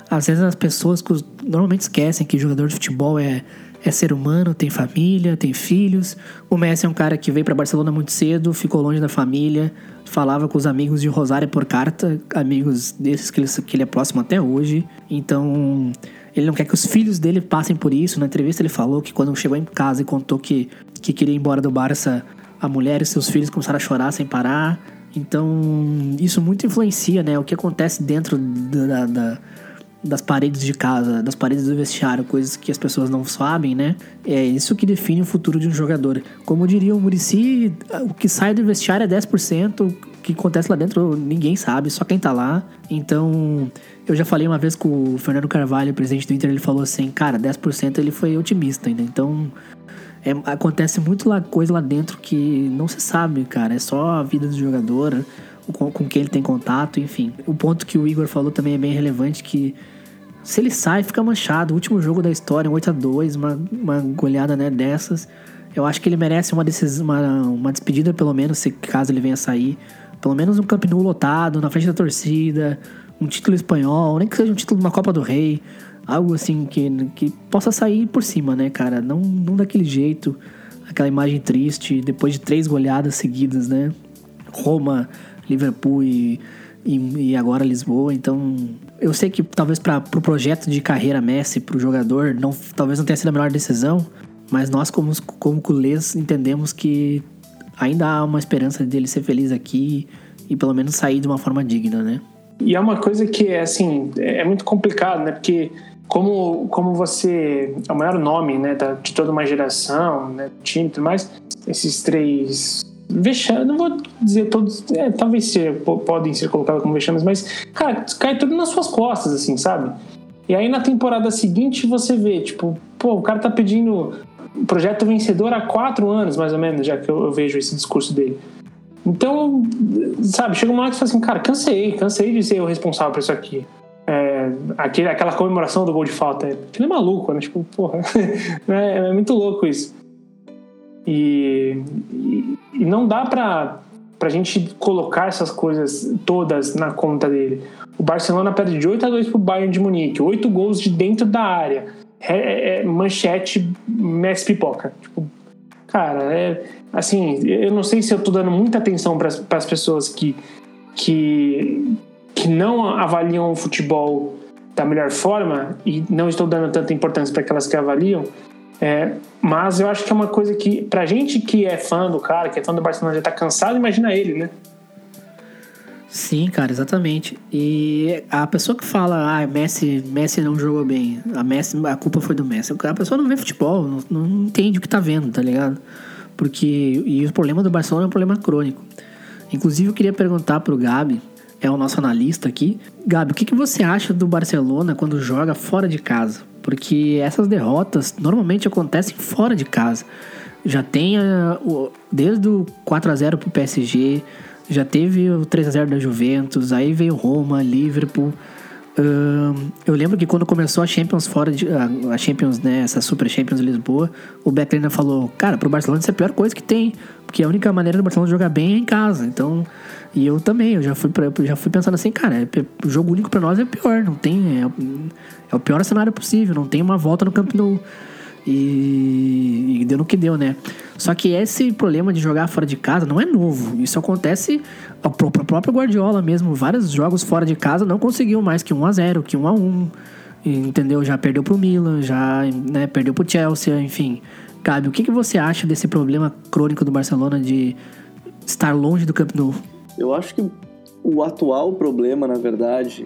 [SPEAKER 1] Às vezes as pessoas normalmente esquecem que jogador de futebol é, é ser humano, tem família, tem filhos. O Messi é um cara que veio para Barcelona muito cedo, ficou longe da família, falava com os amigos de Rosário por carta, amigos desses que ele, que ele é próximo até hoje. Então, ele não quer que os filhos dele passem por isso. Na entrevista ele falou que quando chegou em casa e contou que, que queria ir embora do Barça, a mulher e seus filhos começaram a chorar sem parar. Então, isso muito influencia, né? O que acontece dentro da, da das paredes de casa, das paredes do vestiário, coisas que as pessoas não sabem, né? É isso que define o futuro de um jogador. Como diria o Murici, o que sai do vestiário é 10%, o que acontece lá dentro ninguém sabe, só quem tá lá. Então, eu já falei uma vez com o Fernando Carvalho, presidente do Inter, ele falou assim: cara, 10% ele foi otimista ainda. Então, é, acontece muito lá, coisa lá dentro que não se sabe, cara. É só a vida do jogador com, com quem ele tem contato, enfim. O ponto que o Igor falou também é bem relevante, que se ele sai, fica manchado. Último jogo da história, um 8 a 2 uma, uma goleada né, dessas. Eu acho que ele merece uma, desses, uma, uma despedida, pelo menos, se caso ele venha sair. Pelo menos um Camp lotado, na frente da torcida, um título espanhol, nem que seja um título de uma Copa do Rei. Algo assim que, que possa sair por cima, né, cara? Não, não daquele jeito, aquela imagem triste, depois de três goleadas seguidas, né? Roma, Liverpool e, e, e agora Lisboa. Então, eu sei que talvez para o pro projeto de carreira Messi, para o jogador, não, talvez não tenha sido a melhor decisão, mas nós, como, como culês, entendemos que ainda há uma esperança dele ser feliz aqui e pelo menos sair de uma forma digna, né?
[SPEAKER 2] E é uma coisa que, assim, é muito complicado, né? Porque como, como você é o maior nome né, de toda uma geração, né, time e tudo mais, esses três vexames, não vou dizer todos, é, talvez ser, podem ser colocados como vexames, mas, cara, cai tudo nas suas costas, assim, sabe? E aí na temporada seguinte você vê, tipo, pô, o cara tá pedindo projeto vencedor há quatro anos, mais ou menos, já que eu, eu vejo esse discurso dele. Então, sabe, chega uma hora que você fala assim, cara, cansei, cansei de ser o responsável por isso aqui. É, aquele, aquela comemoração do gol de falta. Aquilo é maluco, né? Tipo, porra, (laughs) é, é, muito louco isso. E, e, não dá pra, pra gente colocar essas coisas todas na conta dele. O Barcelona perde de 8 a 2 pro Bayern de Munique, 8 gols de dentro da área é, é, é, manchete Messi Pipoca. Tipo, cara, é assim, eu não sei se eu tô dando muita atenção para as pessoas que, que, que não avaliam o futebol da melhor forma e não estou dando tanta importância para aquelas que avaliam. É, mas eu acho que é uma coisa que, pra gente que é fã do cara, que é fã do Barcelona, já tá cansado, imagina ele, né?
[SPEAKER 1] Sim, cara, exatamente. E a pessoa que fala, ah, Messi, Messi não jogou bem, a, Messi, a culpa foi do Messi. A pessoa não vê futebol, não, não entende o que tá vendo, tá ligado? Porque. E o problema do Barcelona é um problema crônico. Inclusive, eu queria perguntar pro Gabi, é o nosso analista aqui. Gabi, o que, que você acha do Barcelona quando joga fora de casa? Porque essas derrotas normalmente acontecem fora de casa. Já tem a, o, desde o 4 a 0 pro PSG, já teve o 3 a 0 da Juventus, aí veio Roma, Liverpool. Eu lembro que quando começou a Champions fora de. A Champions, né? Essa Super Champions Lisboa, o Becklina falou: Cara, pro Barcelona isso é a pior coisa que tem. Porque a única maneira do Barcelona jogar bem é em casa. Então. E eu também, eu já fui, pra, já fui pensando assim, cara, é, o jogo único para nós é pior, não tem. É, é, o pior cenário possível, não tem uma volta no Camp Nou. E, e, deu no que deu, né? Só que esse problema de jogar fora de casa não é novo. Isso acontece o próprio Guardiola mesmo. Vários jogos fora de casa não conseguiu mais que 1 a 0 que 1 a 1 Entendeu? Já perdeu pro Milan, já né, perdeu pro Chelsea, enfim. Cabe, o que, que você acha desse problema crônico do Barcelona de estar longe do Camp Nou?
[SPEAKER 3] Eu acho que o atual problema, na verdade,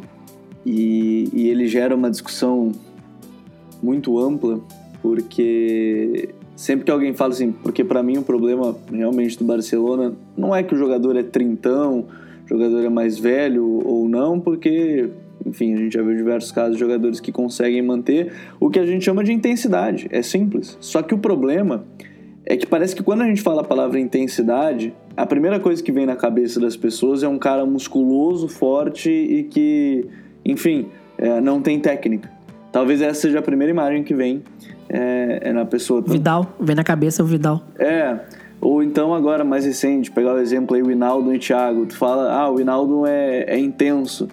[SPEAKER 3] e, e ele gera uma discussão muito ampla, porque sempre que alguém fala assim, porque para mim o problema realmente do Barcelona não é que o jogador é trintão, o jogador é mais velho ou não, porque, enfim, a gente já viu diversos casos de jogadores que conseguem manter o que a gente chama de intensidade. É simples. Só que o problema é que parece que quando a gente fala a palavra intensidade, a primeira coisa que vem na cabeça das pessoas é um cara musculoso, forte e que, enfim, é, não tem técnica. Talvez essa seja a primeira imagem que vem é, é na pessoa.
[SPEAKER 1] Vidal, vem na cabeça o Vidal.
[SPEAKER 3] É. Ou então agora mais recente, pegar o exemplo aí, o Hinaldo e o Thiago. Tu fala, ah, o Hinaldo é, é intenso.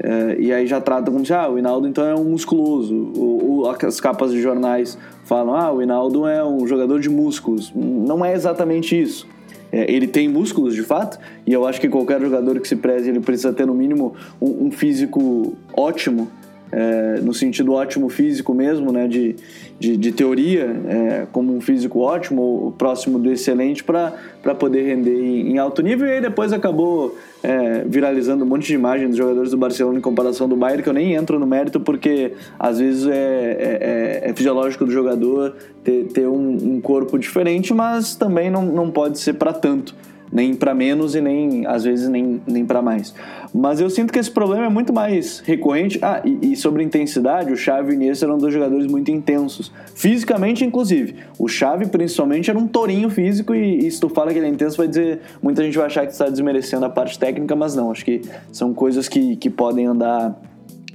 [SPEAKER 3] É, e aí já trata como se, ah, o Hinaldo então é um musculoso. Ou, ou as capas de jornais falam, ah, o Hinaldo é um jogador de músculos. Não é exatamente isso. É, ele tem músculos de fato, e eu acho que qualquer jogador que se preze ele precisa ter no mínimo um, um físico ótimo é, no sentido ótimo físico mesmo, né, de, de, de teoria, é, como um físico ótimo, próximo do excelente, para poder render em, em, alto nível. E aí depois acabou é, viralizando um monte de imagens dos jogadores do Barcelona em comparação do Bayern, que eu nem entro no mérito, porque às vezes é, é, é, é fisiológico do jogador ter, ter um, um corpo diferente, mas também não, não pode ser para tanto nem para menos e nem às vezes nem, nem para mais. Mas eu sinto que esse problema é muito mais recorrente. Ah, e, e sobre intensidade, o Xavi e o Iniesta eram dois jogadores muito intensos, fisicamente inclusive. O Xavi principalmente era um tourinho físico e, e se tu fala que ele é intenso, vai dizer, muita gente vai achar que está desmerecendo a parte técnica, mas não, acho que são coisas que, que podem andar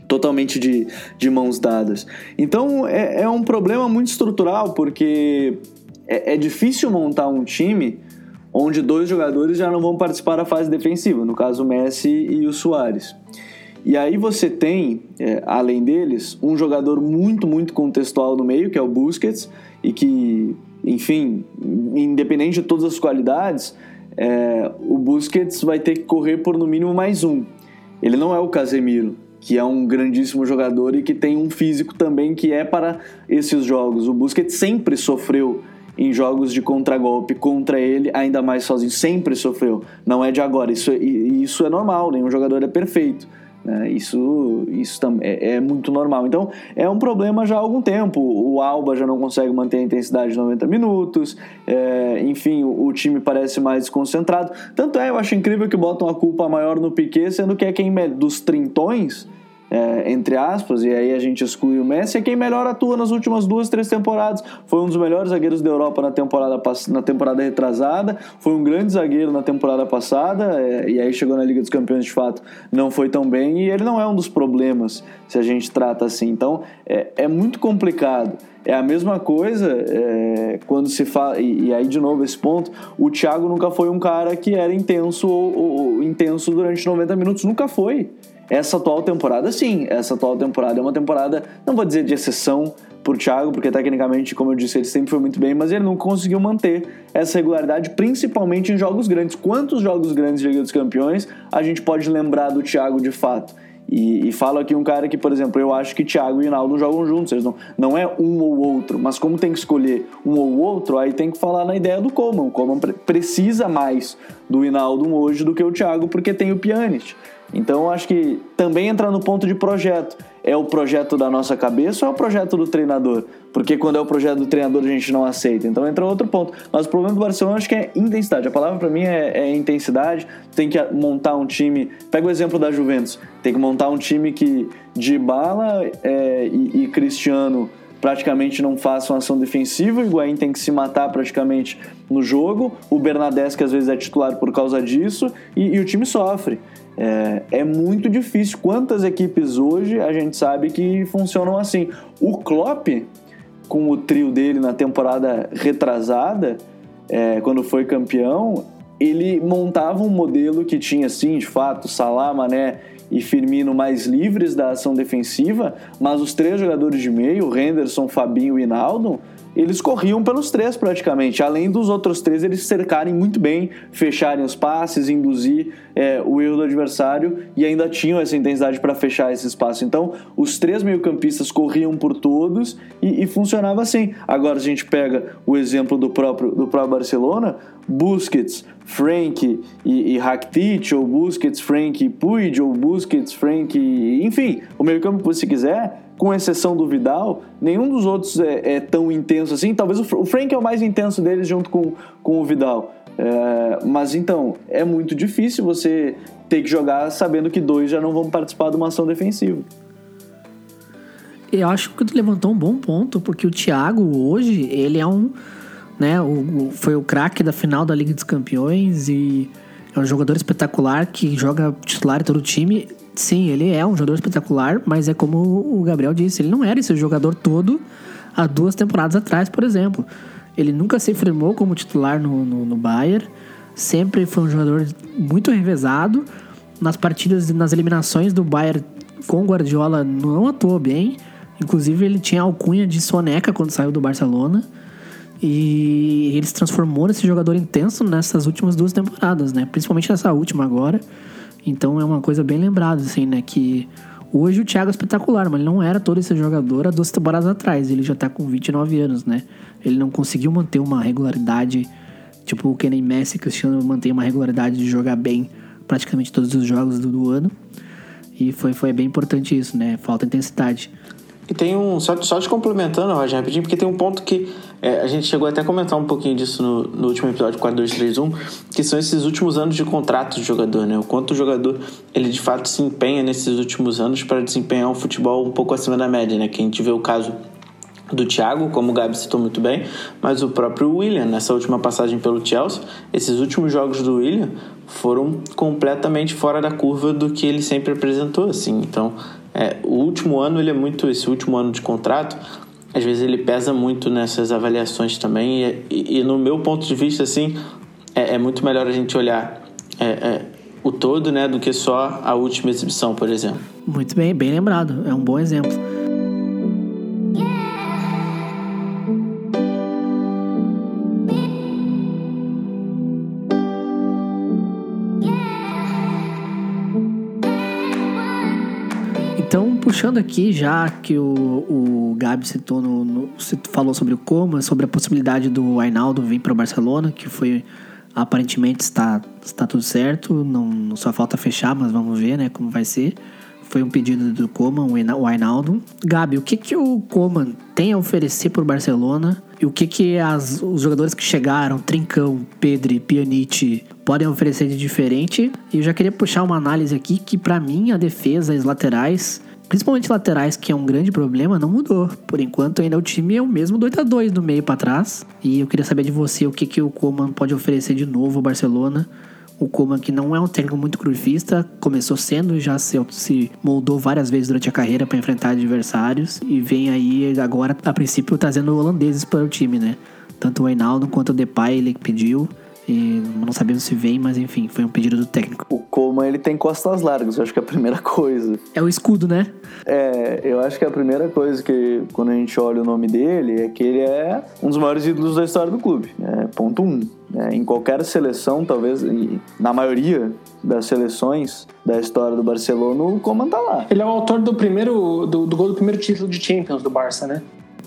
[SPEAKER 3] totalmente de, de mãos dadas. Então é, é um problema muito estrutural, porque é, é difícil montar um time onde dois jogadores já não vão participar da fase defensiva, no caso o Messi e o Soares. E aí você tem, é, além deles, um jogador muito, muito contextual no meio, que é o Busquets, e que, enfim, independente de todas as qualidades, é, o Busquets vai ter que correr por no mínimo mais um. Ele não é o Casemiro, que é um grandíssimo jogador e que tem um físico também que é para esses jogos. O Busquets sempre sofreu em jogos de contragolpe contra ele, ainda mais sozinho, sempre sofreu. Não é de agora, isso, é, isso é normal, nenhum jogador é perfeito. Né? Isso, isso é, é muito normal. Então, é um problema já há algum tempo. O Alba já não consegue manter a intensidade de 90 minutos, é, enfim, o, o, time parece mais desconcentrado. Tanto é, eu acho incrível que botam a culpa maior no Piquet, sendo que é quem dos trintões é, entre aspas, e aí a gente exclui o Messi, é quem melhor atua nas últimas duas, três temporadas. Foi um dos melhores zagueiros da Europa na temporada, na temporada retrasada, foi um grande zagueiro na temporada passada, é, e aí chegou na Liga dos Campeões de fato, não foi tão bem, e ele não é um dos problemas se a gente trata assim. Então é, é muito complicado. É a mesma coisa é, quando se fala. E, e, aí, de novo, esse ponto: o Thiago nunca foi um cara que era intenso ou, ou intenso durante 90 minutos, nunca foi. Essa atual temporada, sim, essa atual temporada é uma temporada, não vou dizer de exceção por Thiago, porque tecnicamente, como eu disse, ele sempre foi muito bem, mas ele não conseguiu manter essa regularidade, principalmente em jogos grandes. Quantos jogos grandes de Liga dos Campeões a gente pode lembrar do Thiago de fato? E, e, falo aqui um cara que, por exemplo, eu acho que Thiago e Rinaldo jogam juntos, eles não, não é um ou outro, mas como tem que escolher um ou outro, aí tem que falar na ideia do Coman. O Coman precisa mais do Hinaldo hoje do que o Thiago, porque tem o Pjanic. Então, acho que também entra no ponto de projeto. É o projeto da nossa cabeça ou é o projeto do treinador? Porque quando é o projeto do treinador a gente não aceita. Então entra outro ponto. Mas o problema do Barcelona acho que é intensidade. A palavra para mim é, é, intensidade. Tem que montar um time. Pega o exemplo da Juventus. Tem que montar um time que de bala é, e, e Cristiano praticamente não façam ação defensiva, o Higuaín tem que se matar praticamente no jogo, o Bernadette que às vezes é titular por causa disso, e, e o time sofre. É, é, muito difícil. Quantas equipes hoje a gente sabe que funcionam assim? O Klopp, com o trio dele na temporada retrasada, é, quando foi campeão, ele montava um modelo que tinha, sim, de fato, Salah, Mané e Firmino mais livres da ação defensiva, mas os três jogadores de meio, Henderson, Fabinho e Naldo, eles corriam pelos três praticamente. Além dos outros três, eles cercarem muito bem, fecharem os passes, induzir é, o erro do adversário e ainda tinham essa intensidade para fechar esse espaço. Então, os três meio-campistas corriam por todos e, e, funcionava assim. Agora, a gente pega o exemplo do próprio, do próprio Barcelona, Busquets, Frank e, e Rakitic, ou Busquets, Frank e Puig, ou Busquets, Frank, e, enfim, o meio-campo, se quiser, com exceção do Vidal, nenhum dos outros é, é tão intenso assim. Talvez o, o, Frank é o mais intenso deles junto com, com o Vidal. É, mas então, é muito difícil você ter que jogar sabendo que dois já não vão participar de uma ação defensiva.
[SPEAKER 1] Eu acho que tu levantou um bom ponto, porque o Thiago hoje, ele é um. Né, o, o foi o craque da final da Liga dos Campeões e é um jogador espetacular que joga titular em todo o time. Sim, ele é um jogador espetacular, mas é como o Gabriel disse, ele não era esse jogador todo há duas temporadas atrás, por exemplo. Ele nunca se firmou como titular no, no, no Bayern, sempre foi um jogador muito revezado. Nas partidas, nas eliminações do Bayern com o Guardiola, não atuou bem. Inclusive, ele tinha alcunha de soneca quando saiu do Barcelona. E ele se transformou nesse jogador intenso nessas últimas duas temporadas, né? Principalmente nessa última agora. Então é uma coisa bem lembrada, assim, né? Que hoje o Thiago é espetacular, mas ele não era todo esse jogador há duas temporadas atrás. Ele já tá com 29 anos, né? Ele não conseguiu manter uma regularidade, tipo o Kenny Messi, Cristiano mantém uma regularidade de jogar bem praticamente todos os jogos do, do ano. E foi, foi bem importante isso, né? Falta intensidade.
[SPEAKER 4] E tem um. Só, só te complementando, Roger, rapidinho, porque tem um ponto que é, a gente chegou até a comentar um pouquinho disso no, no último episódio 4231, que são esses últimos anos de contrato do jogador, né? O quanto o jogador ele de fato se empenha nesses últimos anos para desempenhar um futebol um pouco acima da média, né? Que a gente vê o caso do Thiago, como o Gabi citou muito bem, mas o próprio William, nessa última passagem pelo Chelsea, esses últimos jogos do William foram completamente fora da curva do que ele sempre apresentou, assim. Então, é, o último ano ele é muito esse último ano de contrato às vezes ele pesa muito nessas avaliações também e, e, e no meu ponto de vista assim é, é, muito melhor a gente olhar é, é o todo, né, do que só a última exibição, por exemplo.
[SPEAKER 1] Muito bem, bem lembrado. É um bom exemplo. Puxando aqui, já que o, o Gabi citou no, no, falou sobre o Coma, sobre a possibilidade do Ainaldo vir para o Barcelona, que foi aparentemente está, está tudo certo, não, não só falta fechar, mas vamos ver né, como vai ser. Foi um pedido do Coman, o Ainaldo. Gabi, o que, que o Coman tem a oferecer para o Barcelona? E o que, que as, os jogadores que chegaram, Trincão, Pedro, Pjanic, podem oferecer de diferente? E eu já queria puxar uma análise aqui que, para mim, a defesa as laterais principalmente laterais, que é um grande problema, não mudou. Por enquanto, ainda o time é o mesmo 2 a 2 no meio para trás. E eu queria saber de você o que, que o Coman pode oferecer de novo ao Barcelona. O Coman, que não é um técnico muito cruzista, começou sendo, já se, se moldou várias vezes durante a carreira para enfrentar adversários. E vem aí agora, a princípio, trazendo holandeses para o time, né? Tanto o Reinaldo quanto o Depay ele pediu. E não sabemos se vem, mas enfim, foi um pedido do técnico.
[SPEAKER 3] O Coman, ele tem costas largas, eu acho que é a primeira (laughs) coisa.
[SPEAKER 1] É o escudo, né?
[SPEAKER 3] É, eu acho que a primeira coisa que, quando a gente olha o nome dele, é que ele é um dos maiores ídolos da história do clube. É, ponto um. É, em qualquer seleção, talvez, na maioria das seleções da história do Barcelona, o Coman tá lá.
[SPEAKER 2] Ele é o autor do primeiro do, do gol do primeiro título de Champions do Barça, né?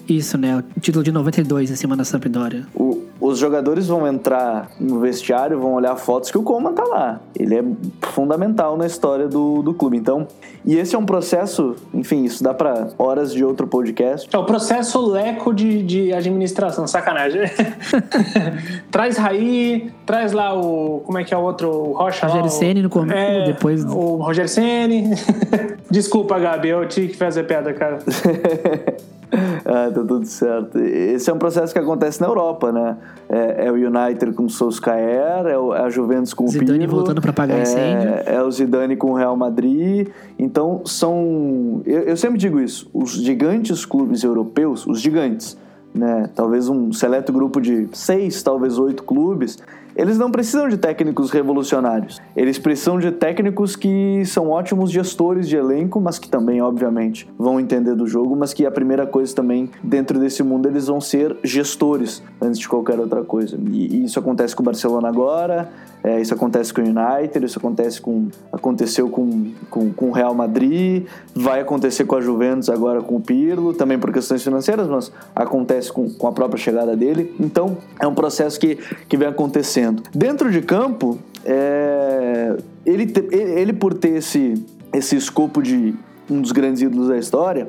[SPEAKER 1] Isso, né? O título de 92 em cima da Sampdoria.
[SPEAKER 3] O, os jogadores vão entrar no vestiário, vão olhar fotos que o Coleman tá lá. Ele é fundamental na história do, do clube. Então, e esse é um processo, enfim, isso dá para horas de outro podcast.
[SPEAKER 2] É o processo leco de, de administração, sacanagem. (laughs) (laughs) traz Raí, traz lá o. Como é que é o outro? O Rocha
[SPEAKER 1] Rogério Senni no começo, é, depois.
[SPEAKER 2] O Rogério Senni. (laughs) Desculpa, Gabi, eu tinha que fazer piada, cara. (laughs)
[SPEAKER 3] ah, tá tudo certo. Esse é um processo que acontece na Europa, né? É, é o United com o Solskjaer, é, o, é a Juventus com
[SPEAKER 1] Zidane
[SPEAKER 3] o Zidane
[SPEAKER 1] voltando para pagar
[SPEAKER 3] é,
[SPEAKER 1] incêndio.
[SPEAKER 3] É o Zidane com o Real Madrid. Então, são... Eu, eu sempre digo isso. Os gigantes clubes europeus, os gigantes, né? Talvez um seleto grupo de seis, talvez oito clubes eles não precisam de técnicos revolucionários. Eles precisam de técnicos que são ótimos gestores de elenco, mas que também, obviamente, vão entender do jogo, mas que a primeira coisa também, dentro desse mundo, eles vão ser gestores antes de qualquer outra coisa. E isso acontece com o Barcelona agora, é, isso acontece com o United, isso acontece com, aconteceu com, com, com o Real Madrid, vai acontecer com a Juventus agora com o Pirlo, também por questões financeiras, mas acontece com, com a própria chegada dele. Então, é um processo que, que vem acontecendo. Dentro de campo, é, ele, ele por ter esse, esse escopo de um dos grandes ídolos da história,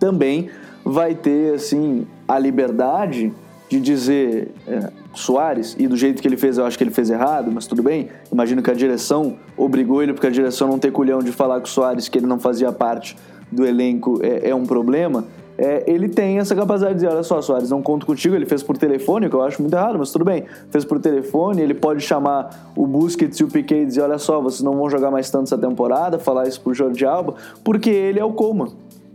[SPEAKER 3] também vai ter assim a liberdade de dizer é, Soares, e do jeito que ele fez, eu acho que ele fez errado, mas tudo bem. Imagino que a direção obrigou ele, porque a direção não tem culhão de falar com o Soares que ele não fazia parte do elenco é, é um problema. É, ele tem essa capacidade de dizer: olha só, Soares, não conto contigo. Ele fez por telefone, que eu acho muito errado, mas tudo bem. Fez por telefone, ele pode chamar o Busquets e o Piquet e dizer: olha só, vocês não vão jogar mais tanto essa temporada, falar isso pro Jordi Alba, porque ele é o Coma.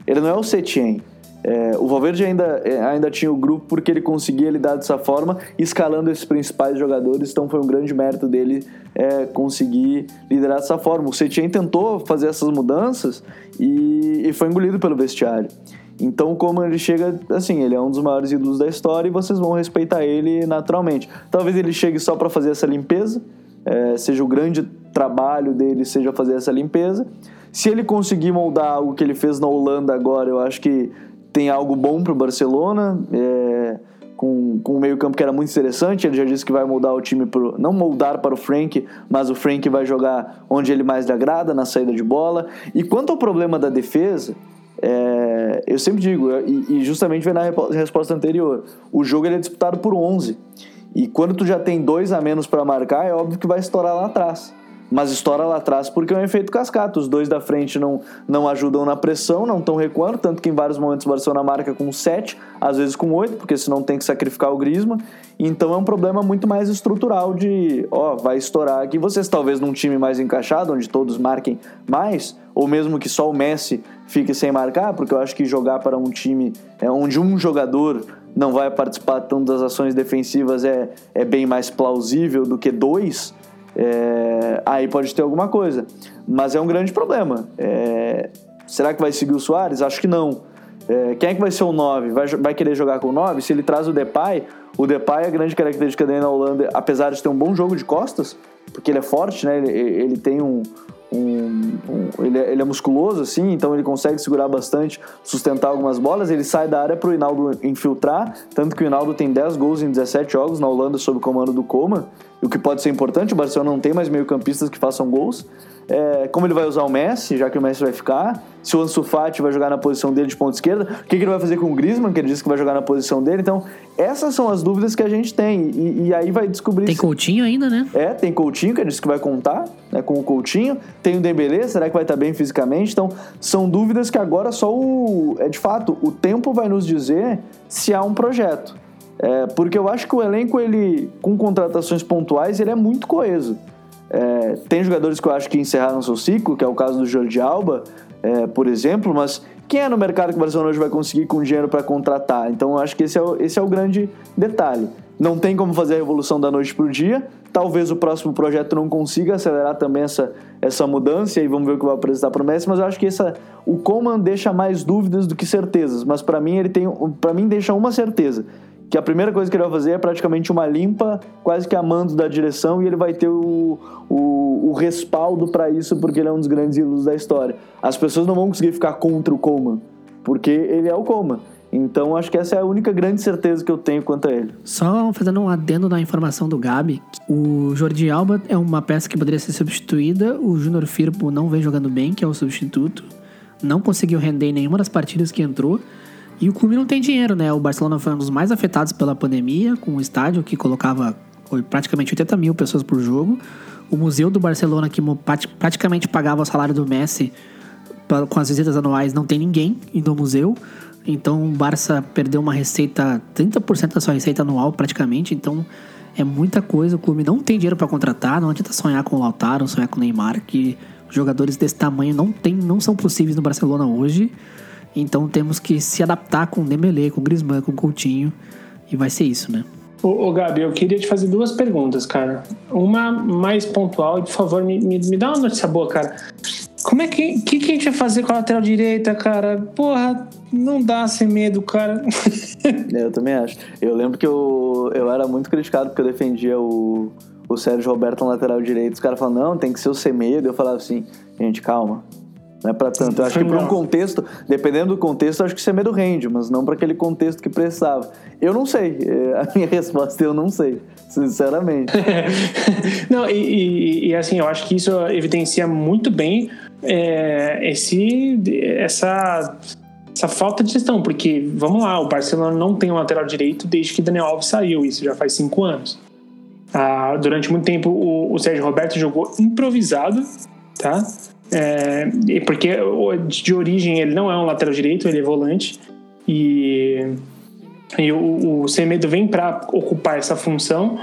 [SPEAKER 3] Ele não é o Setien. É, o Valverde ainda, é, ainda tinha o grupo porque ele conseguia lidar dessa forma, escalando esses principais jogadores, então foi um grande mérito dele é, conseguir liderar dessa forma. O Setien tentou fazer essas mudanças e, e foi engolido pelo vestiário. Então, como ele chega, assim, ele é um dos maiores ídolos da história e vocês vão respeitar ele naturalmente. Talvez ele chegue só para fazer essa limpeza, é, seja o grande trabalho dele, seja fazer essa limpeza. Se ele conseguir moldar algo que ele fez na Holanda agora, eu acho que tem algo bom para o Barcelona, é, com, com um meio-campo que era muito interessante. Ele já disse que vai moldar o time, pro, não moldar para o Frank, mas o Frank vai jogar onde ele mais lhe agrada, na saída de bola. E quanto ao problema da defesa, é, eu sempre digo, e, e justamente vem na resposta anterior, o jogo ele é disputado por 11. E quando tu já tem dois a menos para marcar, é óbvio que vai estourar lá atrás mas estoura lá atrás porque é um efeito cascata. Os dois da frente não, não ajudam na pressão, não estão recuando, tanto que em vários momentos o Barcelona marca com 7, às vezes com 8, porque senão tem que sacrificar o Grisma. Então é um problema muito mais estrutural de, ó, vai estourar aqui. Vocês talvez num time mais encaixado, onde todos marquem mais, ou mesmo que só o Messi fique sem marcar, porque eu acho que jogar para um time é, onde um jogador não vai participar tanto das ações defensivas é, é bem mais plausível do que dois é, aí pode ter alguma coisa. Mas é um grande problema. É, será que vai seguir o Soares? Acho que não. É, quem é que vai ser o 9? Vai, vai querer jogar com o 9? Se ele traz o Depay, o Depay, a grande característica dele na Holanda, apesar de ter um bom jogo de costas, porque ele é forte, né? Ele, ele tem um, um, um ele, é, ele, é, musculoso assim, então ele consegue segurar bastante, sustentar algumas bolas. Ele sai da área para o Hinaldo infiltrar, tanto que o Hinaldo tem 10 gols em 17 jogos na Holanda sob o comando do Coman, o que pode ser importante. O Barcelona não tem mais meio-campistas que façam gols. É, como ele vai usar o Messi, já que o Messi vai ficar, se o Ansu Fati vai jogar na posição dele de ponta esquerda, o que, que, ele vai fazer com o Griezmann, que ele disse que vai jogar na posição dele. Então, essas são as dúvidas que a gente tem. E, e aí vai descobrir.
[SPEAKER 1] Tem Coutinho ainda, né?
[SPEAKER 3] É, tem Coutinho, que ele disse que vai contar né, com o Coutinho. Tem o Dembélé, será que vai estar bem fisicamente? Então, são dúvidas que agora só o. É de fato, o tempo vai nos dizer se há um projeto. É, porque eu acho que o elenco, ele, com contratações pontuais, ele é muito coeso. É, tem jogadores que eu acho que encerraram seu ciclo, que é o caso do Jordi Alba, é, por exemplo, mas quem é no mercado que o Barcelona hoje vai conseguir com dinheiro para contratar? Então eu acho que esse é, o, esse é o grande detalhe. Não tem como fazer a revolução da noite para o dia. Talvez o próximo projeto não consiga acelerar também essa, essa mudança, e vamos ver o que vai apresentar para o Messi, mas eu acho que essa, o Coman deixa mais dúvidas do que certezas, mas para mim ele tem para mim deixa uma certeza, que a primeira coisa que ele vai fazer é praticamente uma limpa, quase que a mando da direção, e ele vai ter o, o, o respaldo para isso, porque ele é um dos grandes ídolos da história. As pessoas não vão conseguir ficar contra o Coleman, porque ele é o Coleman. Então acho que essa é a única grande certeza que eu tenho quanto a ele.
[SPEAKER 1] Só fazendo um adendo na informação do Gabi, o Jordi Alba é uma peça que poderia ser substituída, o Júnior Firpo não vem jogando bem, que é o substituto, não conseguiu render em nenhuma das partidas que entrou. E o clube não tem dinheiro, né? O Barcelona foi um dos mais afetados pela pandemia, com um estádio que colocava praticamente 80 mil pessoas por jogo. O museu do Barcelona, que praticamente pagava o salário do Messi com as visitas anuais, não tem ninguém indo ao museu. Então o Barça perdeu uma receita, 30% da sua receita anual praticamente. Então é muita coisa. O clube não tem dinheiro para contratar. Não adianta sonhar com o Lautaro, sonhar com o Neymar, que jogadores desse tamanho não, tem, não são possíveis no Barcelona hoje. Então temos que se adaptar com o Dembélé, com o Griezmann, com o Coutinho. E vai ser isso, né?
[SPEAKER 2] Ô, ô, Gabi, eu queria te fazer duas perguntas, cara. Uma mais pontual, e por favor, me, me, me dá uma notícia boa, cara. Como é que, que, que a gente vai fazer com a lateral direita, cara? Porra, não dá sem medo, cara. (laughs)
[SPEAKER 3] eu também acho. Eu lembro que eu, eu era muito criticado porque eu defendia o, o Sérgio Roberto na lateral direito. Os caras falavam, não, tem que ser o Semedo. Eu falava assim, gente, calma não é para tanto. Eu acho que para um contexto, dependendo do contexto, acho que Semedo rende, mas não para aquele contexto que precisava. Eu não sei. É, a minha (laughs) resposta eu não sei, sinceramente. (laughs)
[SPEAKER 2] não, e, e, e, assim, eu acho que isso evidencia muito bem é, esse, essa, essa falta de gestão, porque, vamos lá, o Barcelona não tem um lateral direito desde que Daniel Alves saiu, isso já faz cinco anos. Ah, durante muito tempo o, o Sérgio Roberto jogou improvisado, tá? É, porque de origem ele não é um lateral direito, ele é volante. E, e o, o Semedo vem para ocupar essa função,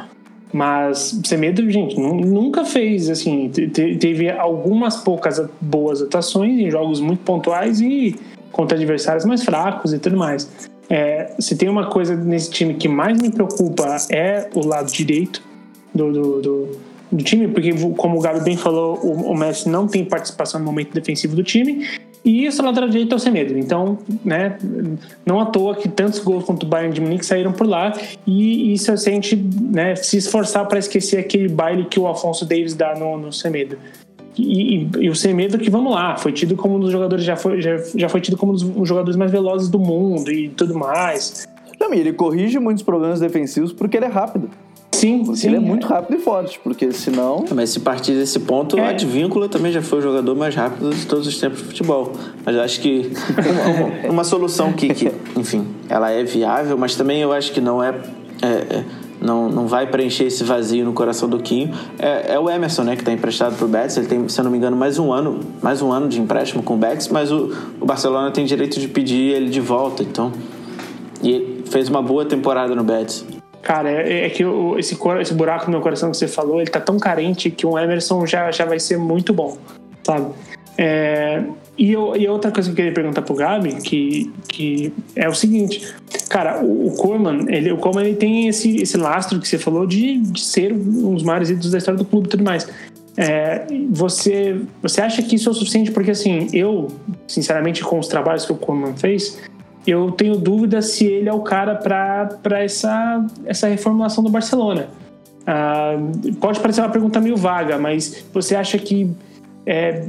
[SPEAKER 2] mas Semedo, gente, nunca fez assim. Teve algumas poucas boas atuações em jogos muito pontuais e contra adversários mais fracos e tudo mais. É, se tem uma coisa nesse time que mais me preocupa é o lado direito do, do, do do time, porque, como o Gabi bem falou, o, o Messi não tem participação no momento defensivo do time. E essa lateral direita é o Semedo. Então, né, não à toa que tantos gols contra o Bayern de Munique saíram por lá. E isso se a gente né, se esforçar para esquecer aquele baile que o Alfonso Davis dá no, no Semedo. E, e, e, o Semedo que, vamos lá, foi tido como um dos jogadores, já foi, já, já foi tido como um dos jogadores mais velozes do mundo e tudo mais.
[SPEAKER 3] Não, ele corrige muitos problemas defensivos porque ele é rápido.
[SPEAKER 2] Sim,
[SPEAKER 3] porque
[SPEAKER 2] sim,
[SPEAKER 3] ele é, é, muito rápido e forte, porque senão.
[SPEAKER 4] Mas se partir desse ponto, é. o Advíncula também já foi o jogador mais rápido de todos os tempos de futebol. Mas eu acho que uma, (laughs) uma solução que, que, enfim, ela é viável, mas também eu acho que não é, é, é não, não vai preencher esse vazio no coração do Quinho. É, é o Emerson, né, que está emprestado para o Betis. Ele tem, se eu não me engano, mais um ano, mais um ano de empréstimo com o Betis, mas o, o Barcelona tem direito de pedir ele de volta, então. E ele fez uma boa temporada no Betis.
[SPEAKER 2] Cara, é, é que o, esse, esse buraco no meu coração que você falou, ele tá tão carente que um Emerson já, já vai ser muito bom, sabe? É, e, eu, e outra coisa que eu queria perguntar pro Gabi, que, que é o seguinte: cara, o, o Koeman, ele, o Koeman ele tem esse, esse lastro que você falou de, de ser um dos maiores ídolos da história do clube e tudo mais. É, você, você acha que isso é o suficiente? Porque, assim, eu, sinceramente, com os trabalhos que o Koeman fez, eu tenho dúvida se ele é o cara para essa, essa reformulação do Barcelona. Ah, pode parecer uma pergunta meio vaga, mas você acha que é,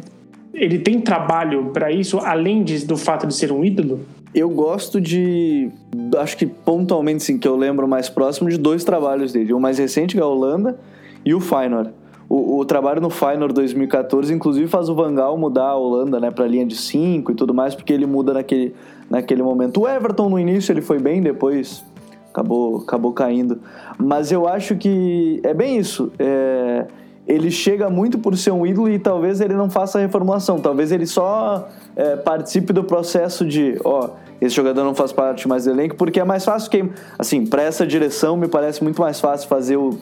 [SPEAKER 2] ele tem trabalho para isso, além de, do fato de ser um ídolo?
[SPEAKER 3] Eu gosto de. Acho que pontualmente, sim, que eu lembro mais próximo de dois trabalhos dele. O mais recente, que é a Holanda, e o Feyenoord. O, o, trabalho no Feyenoord 2014, inclusive, faz o Vangal mudar a Holanda né, para linha de 5 e tudo mais, porque ele muda naquele, naquele momento. O Everton, no início, ele foi bem, depois acabou, acabou caindo. Mas eu acho que é bem isso. É, ele chega muito por ser um ídolo e talvez ele não faça a reformulação. Talvez ele só é, participe do processo de, ó, esse jogador não faz parte mais do elenco, porque é mais fácil que, assim, para essa direção me parece muito mais fácil fazer o,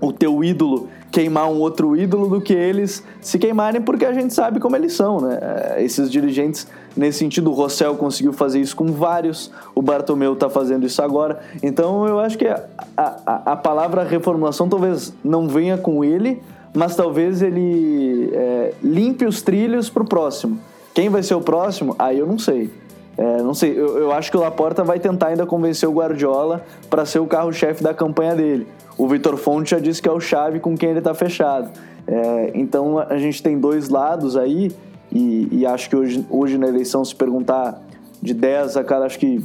[SPEAKER 3] o teu ídolo queimar um outro ídolo do que eles se queimarem, porque a gente sabe como eles são, né? É, esses dirigentes, nesse sentido, o Rossell conseguiu fazer isso com vários, o Bartomeu está fazendo isso agora. Então eu acho que a, a, a palavra reformulação talvez não venha com ele, mas talvez ele é, limpe os trilhos para o próximo. Quem vai ser o próximo? Aí eu não sei. É, não sei, eu, eu, acho que o Laporta vai tentar ainda convencer o Guardiola para ser o carro-chefe da campanha dele. O Vitor Fonte já disse que é o chave com quem ele está fechado. É, então a gente tem dois lados aí, e, e, acho que hoje, hoje na eleição, se perguntar de 10 a cada, acho que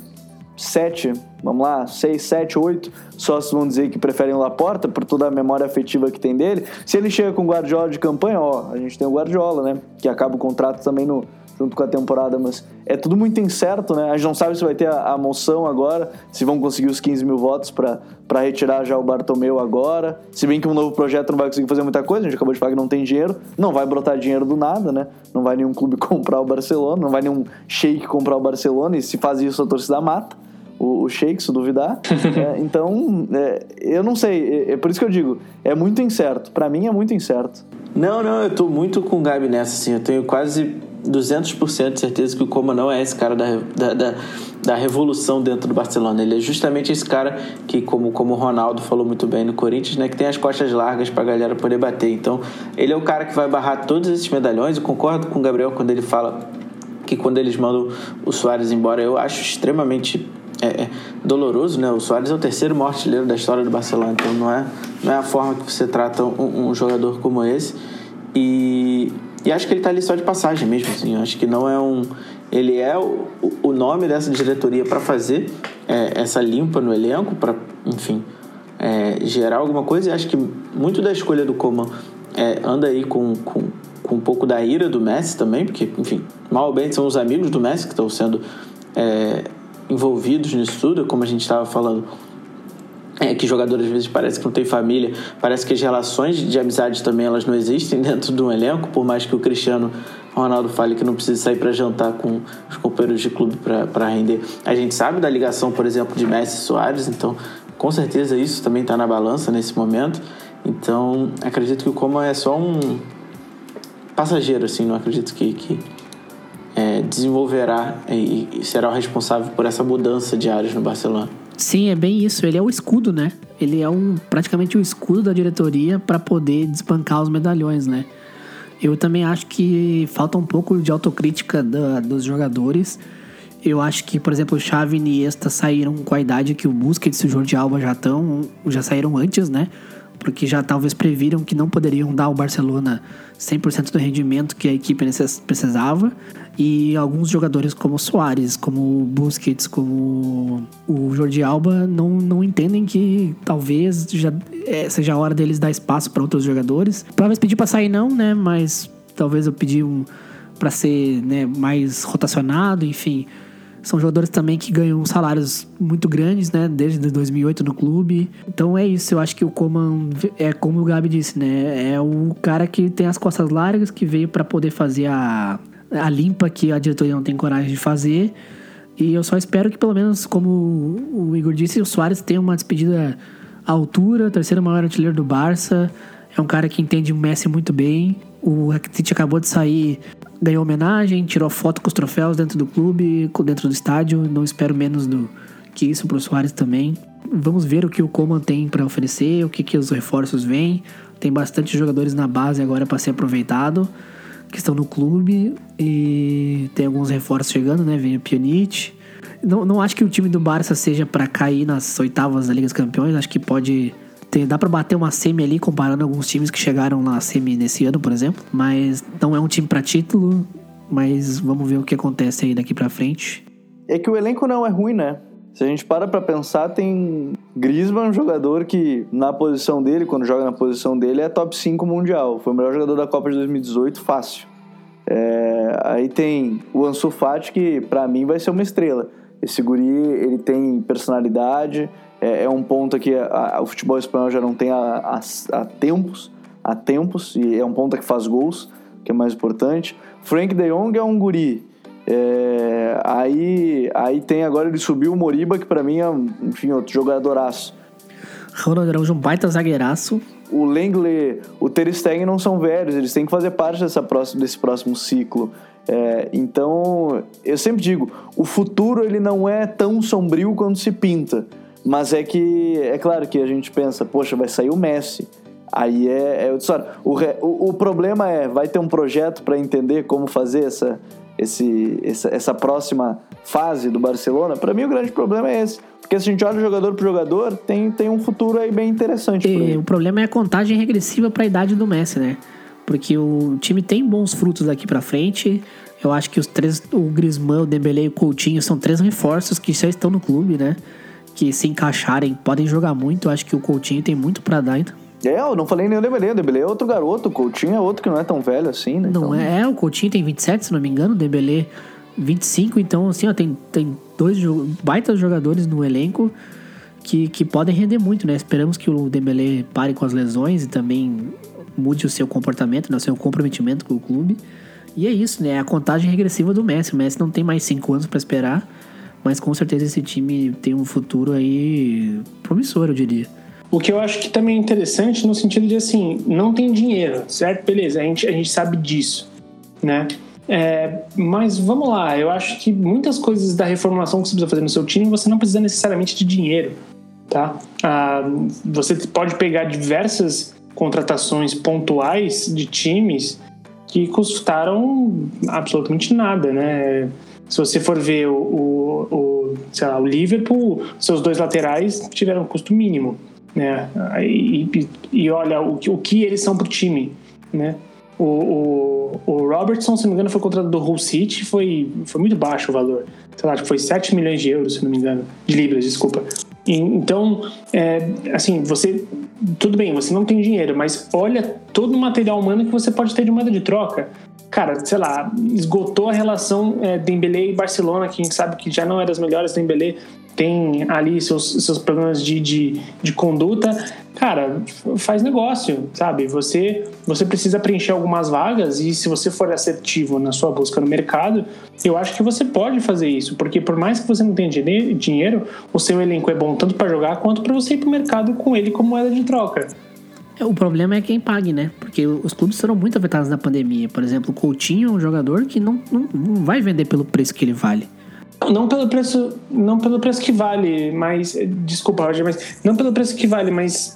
[SPEAKER 3] sete, vamos lá, seis, sete, oito sócios vão dizer que preferem o Laporta por toda a memória afetiva que tem dele. Se ele chega com o Guardiola de campanha, ó, a gente tem o Guardiola, né? Que acaba o contrato também no, junto com a temporada, mas é tudo muito incerto, né? A gente não sabe se vai ter a, a moção agora, se vão conseguir os 15 mil votos para retirar já o Bartomeu agora. Se bem que um novo projeto não vai conseguir fazer muita coisa, a gente acabou de falar que não tem dinheiro, não vai brotar dinheiro do nada, né? Não vai nenhum clube (laughs) comprar o Barcelona, não vai nenhum shake comprar o Barcelona, e se faz isso a torcida mata o, o Sheik, se duvidar. (laughs) é, então, é, eu não sei. É, é, por isso que eu digo, é muito incerto. Para mim é muito incerto.
[SPEAKER 4] Não, não, eu tô muito com o Gabi nessa, assim. Eu tenho quase 200% de certeza que o Coma não é esse cara da, da, da, da, revolução dentro do Barcelona. Ele é justamente esse cara que, como, como o Ronaldo falou muito bem no Corinthians, né, que tem as costas largas para a galera poder bater. Então, ele é o cara que vai barrar todos esses medalhões. Eu concordo com o Gabriel quando ele fala que quando eles mandam o Soares embora, eu acho extremamente é, é doloroso, né? O Soares é o terceiro maior da história do Barcelona, então não é, não é a forma que você trata um, um jogador como esse. E e acho que ele está ali só de passagem mesmo, assim. acho que não é um. Ele é o, o nome dessa diretoria para fazer é, essa limpa no elenco, para, enfim, é, gerar alguma coisa. E acho que muito da escolha do Coman é, anda aí com, com, com um pouco da ira do Messi também, porque, enfim, mal ou bem são os amigos do Messi que estão sendo é, envolvidos nisso tudo, como a gente estava falando é, que jogadores às vezes parece que não tem família, parece que as relações de amizade também elas não existem (laughs) dentro de um elenco, por mais que o Cristiano Ronaldo fale que não precisa sair para jantar com os companheiros de clube para render. A gente sabe da ligação, por exemplo, de Messi e Soares, então com certeza isso também está na balança nesse momento. Então acredito que o Coma é só um passageiro, assim, não acredito que, que é, desenvolverá e, e será o responsável por essa mudança de áreas no Barcelona.
[SPEAKER 1] Sim, é bem isso. Ele é o escudo, né? Ele é um, praticamente o escudo da diretoria para poder desbancar os medalhões, né? Eu também acho que falta um pouco de autocrítica da, dos jogadores. Eu acho que, por exemplo, o Xavi e Iniesta saíram com a idade que o Busquets e o Jordi Alba já estão, já saíram antes, né? Porque já talvez previram que não poderiam dar ao Barcelona 100% do rendimento que a equipe precisava. E alguns jogadores como Soares, como Busquets, como o Jordi Alba não, não entendem que talvez já é, seja a hora deles dar espaço para outros jogadores. Talvez pedir para sair não, né? Mas talvez eu pedir um para ser né, mais rotacionado, enfim. São jogadores também que ganham salários muito grandes, né? Desde 2008 no clube. Então é isso. Eu acho que o Coman é como o Gabi disse, né? É o cara que tem as costas largas, que veio para poder fazer a, a limpa que a diretoria não tem coragem de fazer. E eu só espero que, pelo menos, como o Igor disse, o Soares tenha uma despedida à altura, terceiro maior artilheiro do Barça. É um cara que entende o Messi muito bem. O Rakitic acabou de sair, ganhou homenagem, tirou foto com os troféus dentro do clube, dentro do estádio. Não espero menos do que isso pro Soares também. Vamos ver o que o Coman tem para oferecer, o que, que os reforços vêm. Tem bastante jogadores na base agora para ser aproveitado, que estão no clube. E tem alguns reforços chegando, né? Vem o Pjanic. Não, não acho que o time do Barça seja para cair nas oitavas da Liga dos Campeões. Acho que pode ter, dá para bater uma semi ali comparando alguns times que chegaram na semi nesse ano, por exemplo. Mas não é um time para título. Mas vamos ver o que acontece aí daqui para frente.
[SPEAKER 3] É que o elenco não é ruim, né? Se a gente para pra pensar, tem Griezmann, um jogador que na posição dele, quando joga na posição dele, é top 5 mundial. Foi o melhor jogador da Copa de 2018, fácil. É, aí tem o Ansu Fati, que para mim vai ser uma estrela. Esse guri, ele tem personalidade, é, é um ponto que a, a, o futebol espanhol já não tem há, há, tempos, há tempos, e é um ponto que faz gols, que é mais importante. Frank de Jong é um guri é, aí, aí tem agora ele subiu o Moriba, que para mim é, enfim, outro jogadoraço.
[SPEAKER 1] Ronald Araújo, um baita zagueiraço.
[SPEAKER 3] O Lenglet, o Ter Stegen não são velhos, eles têm que fazer parte dessa próxima, desse próximo ciclo. É, então, eu sempre digo, o futuro ele não é tão sombrio quanto se pinta. Mas é que, é claro que a gente pensa, poxa, vai sair o Messi. Aí é, é. O, o, o problema é, vai ter um projeto para entender como fazer essa, esse, essa, essa próxima fase do Barcelona, para mim o grande problema é esse. Porque se a gente olha jogador por jogador, tem, tem um futuro aí bem interessante.
[SPEAKER 1] E o problema é a contagem regressiva para a idade do Messi, né? Porque o time tem bons frutos daqui para frente. Eu acho que os três, o Griezmann, o Dembélé e o Coutinho são três reforços que já estão no clube, né? Que se encaixarem podem jogar muito. Acho que o Coutinho tem muito para dar ainda.
[SPEAKER 3] É, eu não falei nem o Dembélé. O Dembélé é outro garoto. O Coutinho é outro que não é tão velho assim, né?
[SPEAKER 1] Não então... é, o Coutinho tem 27, se não me engano. O Dembélé 25. Então, assim, ó, tem, tem dois baitas jogadores no elenco que, que podem render muito, né? Esperamos que o Dembélé pare com as lesões e também mude o seu comportamento, né? o seu comprometimento com o clube. E é isso, né? A contagem regressiva do Messi. O Messi não tem mais cinco anos para esperar, mas com certeza esse time tem um futuro aí promissor, eu diria.
[SPEAKER 2] O que eu acho que também é interessante no sentido de assim, não tem dinheiro, certo? Beleza, a gente, a gente sabe disso, né? É, mas vamos lá, eu acho que muitas coisas da reformulação que você precisa fazer no seu time, você não precisa necessariamente de dinheiro, tá? Ah, você pode pegar diversas contratações pontuais de times que custaram absolutamente nada, né? Se você for ver o, o, o, lá, o Liverpool, seus dois laterais tiveram custo mínimo né? E, e olha o, o que eles são pro time, né? O, o, o Robertson, se não me engano, foi contratado do Hull City, foi, foi muito baixo o valor. Sei lá, foi 7 milhões de euros, se não me engano. De libras, desculpa. E, então, é, assim, você. Tudo bem, você não tem dinheiro, mas olha todo o material humano que você pode ter de moeda de troca. Cara, sei lá, esgotou a relação é, Dembélé e Barcelona, que a gente sabe que já não é das melhores Dembélé tem ali seus, seus problemas de, de, de conduta, cara, faz negócio, sabe? Você, você precisa preencher algumas vagas e se você for assertivo na sua busca no mercado, eu acho que você pode fazer isso, porque por mais que você não tenha dinheiro, o seu elenco é bom tanto para jogar quanto para você ir para o mercado com ele como moeda de troca.
[SPEAKER 1] É, o problema é quem pague, né? Porque os clubes foram muito afetados na pandemia. Por exemplo, o Coutinho é um jogador que não, não, não vai vender pelo preço que ele vale.
[SPEAKER 2] Não pelo preço, não pelo preço que vale, mas desculpa, Roger, mas não pelo preço que vale, mas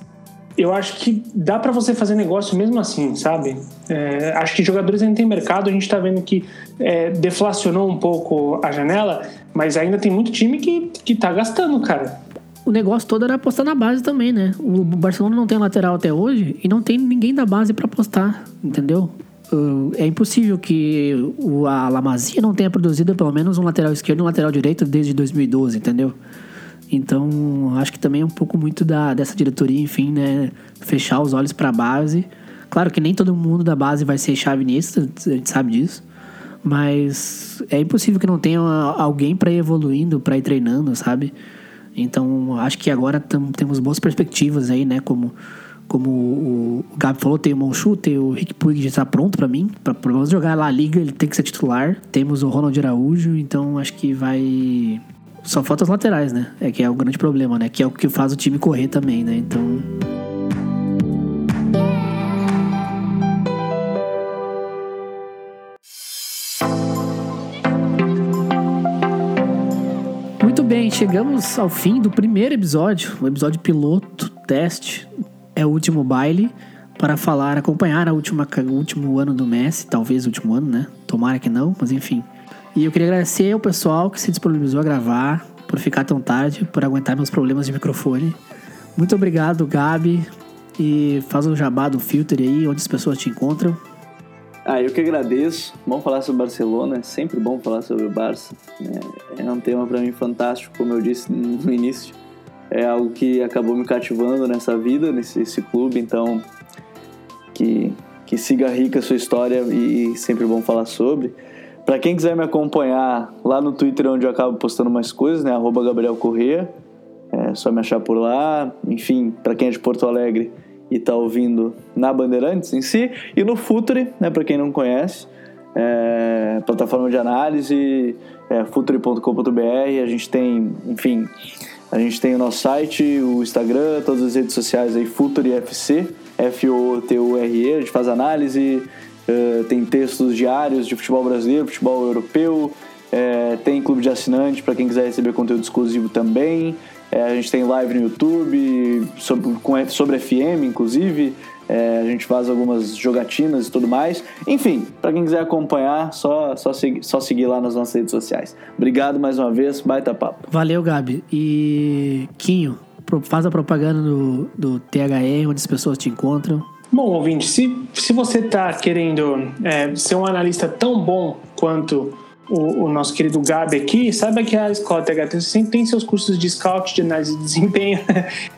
[SPEAKER 2] eu acho que dá para você fazer negócio mesmo assim, sabe? É, acho que jogadores ainda tem mercado, a gente tá vendo que é, deflacionou um pouco a janela, mas ainda tem muito time que, que tá gastando, cara.
[SPEAKER 1] O negócio todo era apostar na base também, né? O Barcelona não tem lateral até hoje e não tem ninguém da base para apostar, entendeu? Uh, é impossível que a Lamazia não tenha produzido pelo menos um lateral esquerdo e um lateral direito desde 2012, entendeu? Então, acho que também é um pouco muito da, dessa diretoria, enfim, né? Fechar os olhos para a base. Claro que nem todo mundo da base vai ser chave nisso, a gente sabe disso. Mas é impossível que não tenha alguém para ir evoluindo, para ir treinando, sabe? Então, acho que agora tam, temos boas perspectivas aí, né? Como como o, Gabi falou, tem o Monchu, tem o Rick Puig já está pronto para mim. Para pelo menos jogar lá a liga, ele tem que ser titular. Temos o Ronald Araújo, então acho que vai. Só falta os laterais, né? É que é o grande problema, né? Que é o que faz o time correr também, né? Então. Chegamos ao fim do primeiro episódio, o episódio piloto, teste, é o último baile, para falar, acompanhar a última, o último ano do Messi, talvez o último ano, né? Tomara que não, mas enfim. E eu queria agradecer ao pessoal que se disponibilizou a gravar, por ficar tão tarde, por aguentar meus problemas de microfone. Muito obrigado, Gabi. E faz o jabá do filter aí, onde as pessoas te encontram.
[SPEAKER 3] Ah, eu que agradeço. Bom falar sobre Barcelona, é sempre bom falar sobre o Barça. É, é um tema para mim fantástico, como eu disse no início. É algo que acabou me cativando nessa vida, nesse clube, então que, que siga rica a sua história e sempre bom falar sobre. Para quem quiser me acompanhar lá no Twitter, onde eu acabo postando mais coisas, né? Gabriel Corrêa. É só me achar por lá. Enfim, para quem é de Porto Alegre e está ouvindo na Bandeirantes em si. E no Futre, né? Para quem não conhece, é, plataforma de análise, é, futre.com.br. A gente tem, enfim, a gente tem o nosso site, o Instagram, todas as redes sociais aí, Futre FC, F-O-T-U-R-E. A gente faz análise Uh, tem textos diários de futebol brasileiro, futebol europeu, uh, tem clube de assinante para quem quiser receber conteúdo exclusivo também. Uh, a gente tem live no YouTube sobre, com, sobre FM, inclusive. a gente faz algumas jogatinas e tudo mais. Enfim, para quem quiser acompanhar, só, só, segui, só seguir lá nas nossas redes sociais. Obrigado mais uma vez, baita papo.
[SPEAKER 1] Valeu, Gabi. E Quinho, faz a propaganda do, do THE, onde as pessoas te encontram.
[SPEAKER 2] Bom, ouvinte, se, se você está querendo é, ser um analista tão bom quanto o, o, nosso querido Gabi aqui, saiba que a escola TH360 tem seus cursos de scout, de análise de desempenho. (laughs)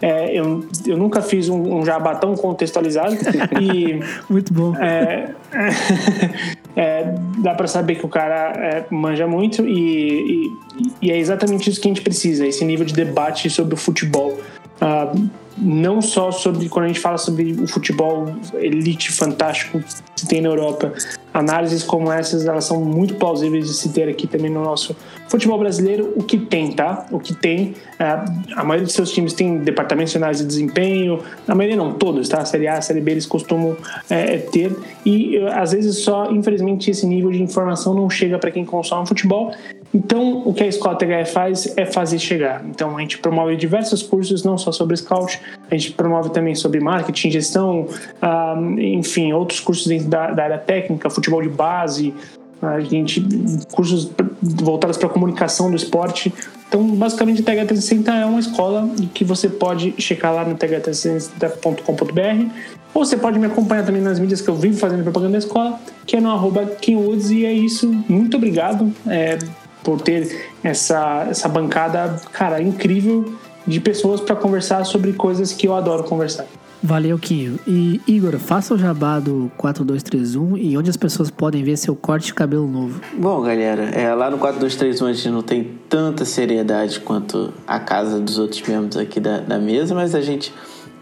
[SPEAKER 2] É, eu, eu nunca fiz um, um jabá tão contextualizado. E, (laughs)
[SPEAKER 1] muito bom.
[SPEAKER 2] É, (laughs) é, dá para saber que o cara é, manja muito e, e, e, é exatamente isso que a gente precisa, esse nível de debate sobre o futebol. Uh, não só sobre quando a gente fala sobre o futebol elite fantástico que tem na Europa. Análises como essas, elas são muito plausíveis de se ter aqui também no nosso futebol brasileiro. O que tem, tá? O que tem, é, a maioria dos seus times tem departamentos de desempenho, a maioria não, todos, tá? Série A, Série B eles costumam é, ter e às vezes só, infelizmente, esse nível de informação não chega para quem consome futebol então, o que a Escola THE faz é fazer chegar. Então, a gente promove diversos cursos, não só sobre Scout, a gente promove também sobre marketing, gestão, ah, enfim, outros cursos dentro da, da, área técnica, futebol de base, a gente cursos voltados para comunicação do esporte. Então, basicamente, a TH360 é uma escola que você pode checar lá no th360.com.br ou você pode me acompanhar também nas mídias que eu vivo fazendo propaganda da escola, que é no arroba KingWoods. E é isso. Muito obrigado. É, por ter essa, essa bancada, cara, incrível de pessoas para conversar sobre coisas que eu adoro conversar.
[SPEAKER 1] Valeu, Quinho. E Igor, faça o jabá do 4231 e onde as pessoas podem ver seu corte de cabelo novo.
[SPEAKER 4] Bom, galera, é, lá no 4231 a gente não tem tanta seriedade quanto a casa dos outros membros aqui da, da mesa, mas a gente,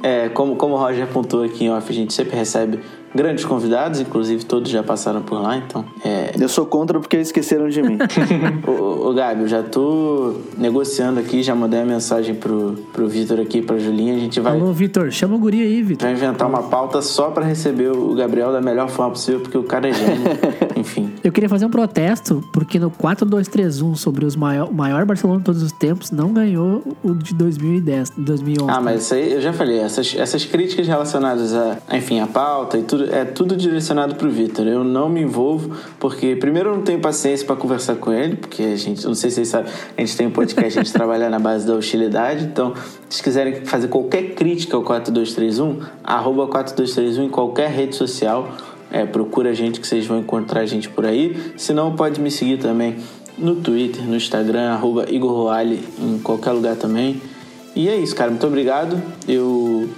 [SPEAKER 4] é, como, como o Roger apontou aqui em off, a gente sempre recebe grandes convidados, inclusive todos já passaram por lá, então. É...
[SPEAKER 3] Eu sou contra porque esqueceram de mim. (laughs)
[SPEAKER 4] ô, ô, Gabi, eu já tô negociando aqui, já mandei a mensagem pro, pro Vitor aqui, pra Julinha. A gente vai.
[SPEAKER 1] Alô, Vitor, chama o guri aí, Vitor.
[SPEAKER 4] Vai inventar uma pauta só para receber o Gabriel da melhor forma possível, porque o cara é gênio. (laughs) Enfim.
[SPEAKER 1] Eu queria fazer um protesto, porque no 4-2-3-1 sobre os maior, o maior Barcelona de todos os tempos não ganhou o de 2010, 2011.
[SPEAKER 4] Ah, mas isso aí eu já falei, essas, essas críticas relacionadas a, enfim, a pauta e tudo é tudo direcionado pro Vitor. Eu não me envolvo, porque primeiro eu não tenho paciência para conversar com ele, porque a gente, não sei se vocês sabem, a gente tem um podcast, a gente (laughs) trabalha na base da hostilidade, então se quiserem fazer qualquer crítica ao 4231, arroba 4231 em qualquer rede social, é, procura a gente que vocês vão encontrar a gente por aí. Se não, pode me seguir também no Twitter, no Instagram, arroba Igor Roale, em qualquer lugar também. E é isso, cara. Muito obrigado. Eu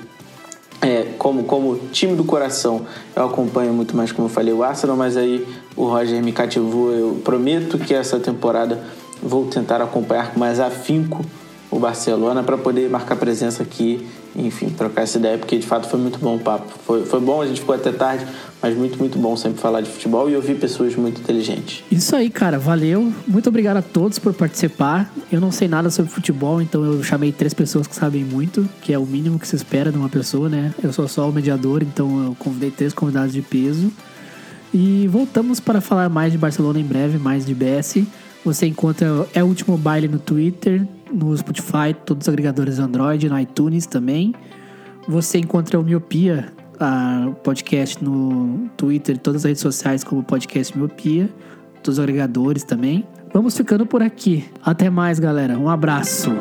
[SPEAKER 4] é, como, como time do coração, eu acompanho muito mais, como eu falei, o Arsenal, mas aí o Roger me cativou. Eu prometo que essa temporada vou tentar acompanhar com mais afinco o Barcelona para poder marcar presença aqui, enfim, trocar essa ideia, porque de fato foi muito bom o papo. Foi, foi bom, a gente ficou até tarde, mas muito, muito bom sempre falar de futebol e ouvir pessoas muito inteligentes.
[SPEAKER 1] Isso aí, cara, valeu. Muito obrigado a todos por participar. Eu não sei nada sobre futebol, então eu chamei três pessoas que sabem muito, que é o mínimo que se espera de uma pessoa, né? Eu sou só o mediador, então eu convidei três convidados de peso. E voltamos para falar mais de Barcelona em breve, mais de BS. Você encontra É o Último Baile no Twitter, no Spotify, todos os agregadores Android, no iTunes também. Você encontra o Miopia, a podcast no Twitter e todas as redes sociais como podcast Miopia, todos os agregadores também. Vamos ficando por aqui. Até mais, galera. Um abraço.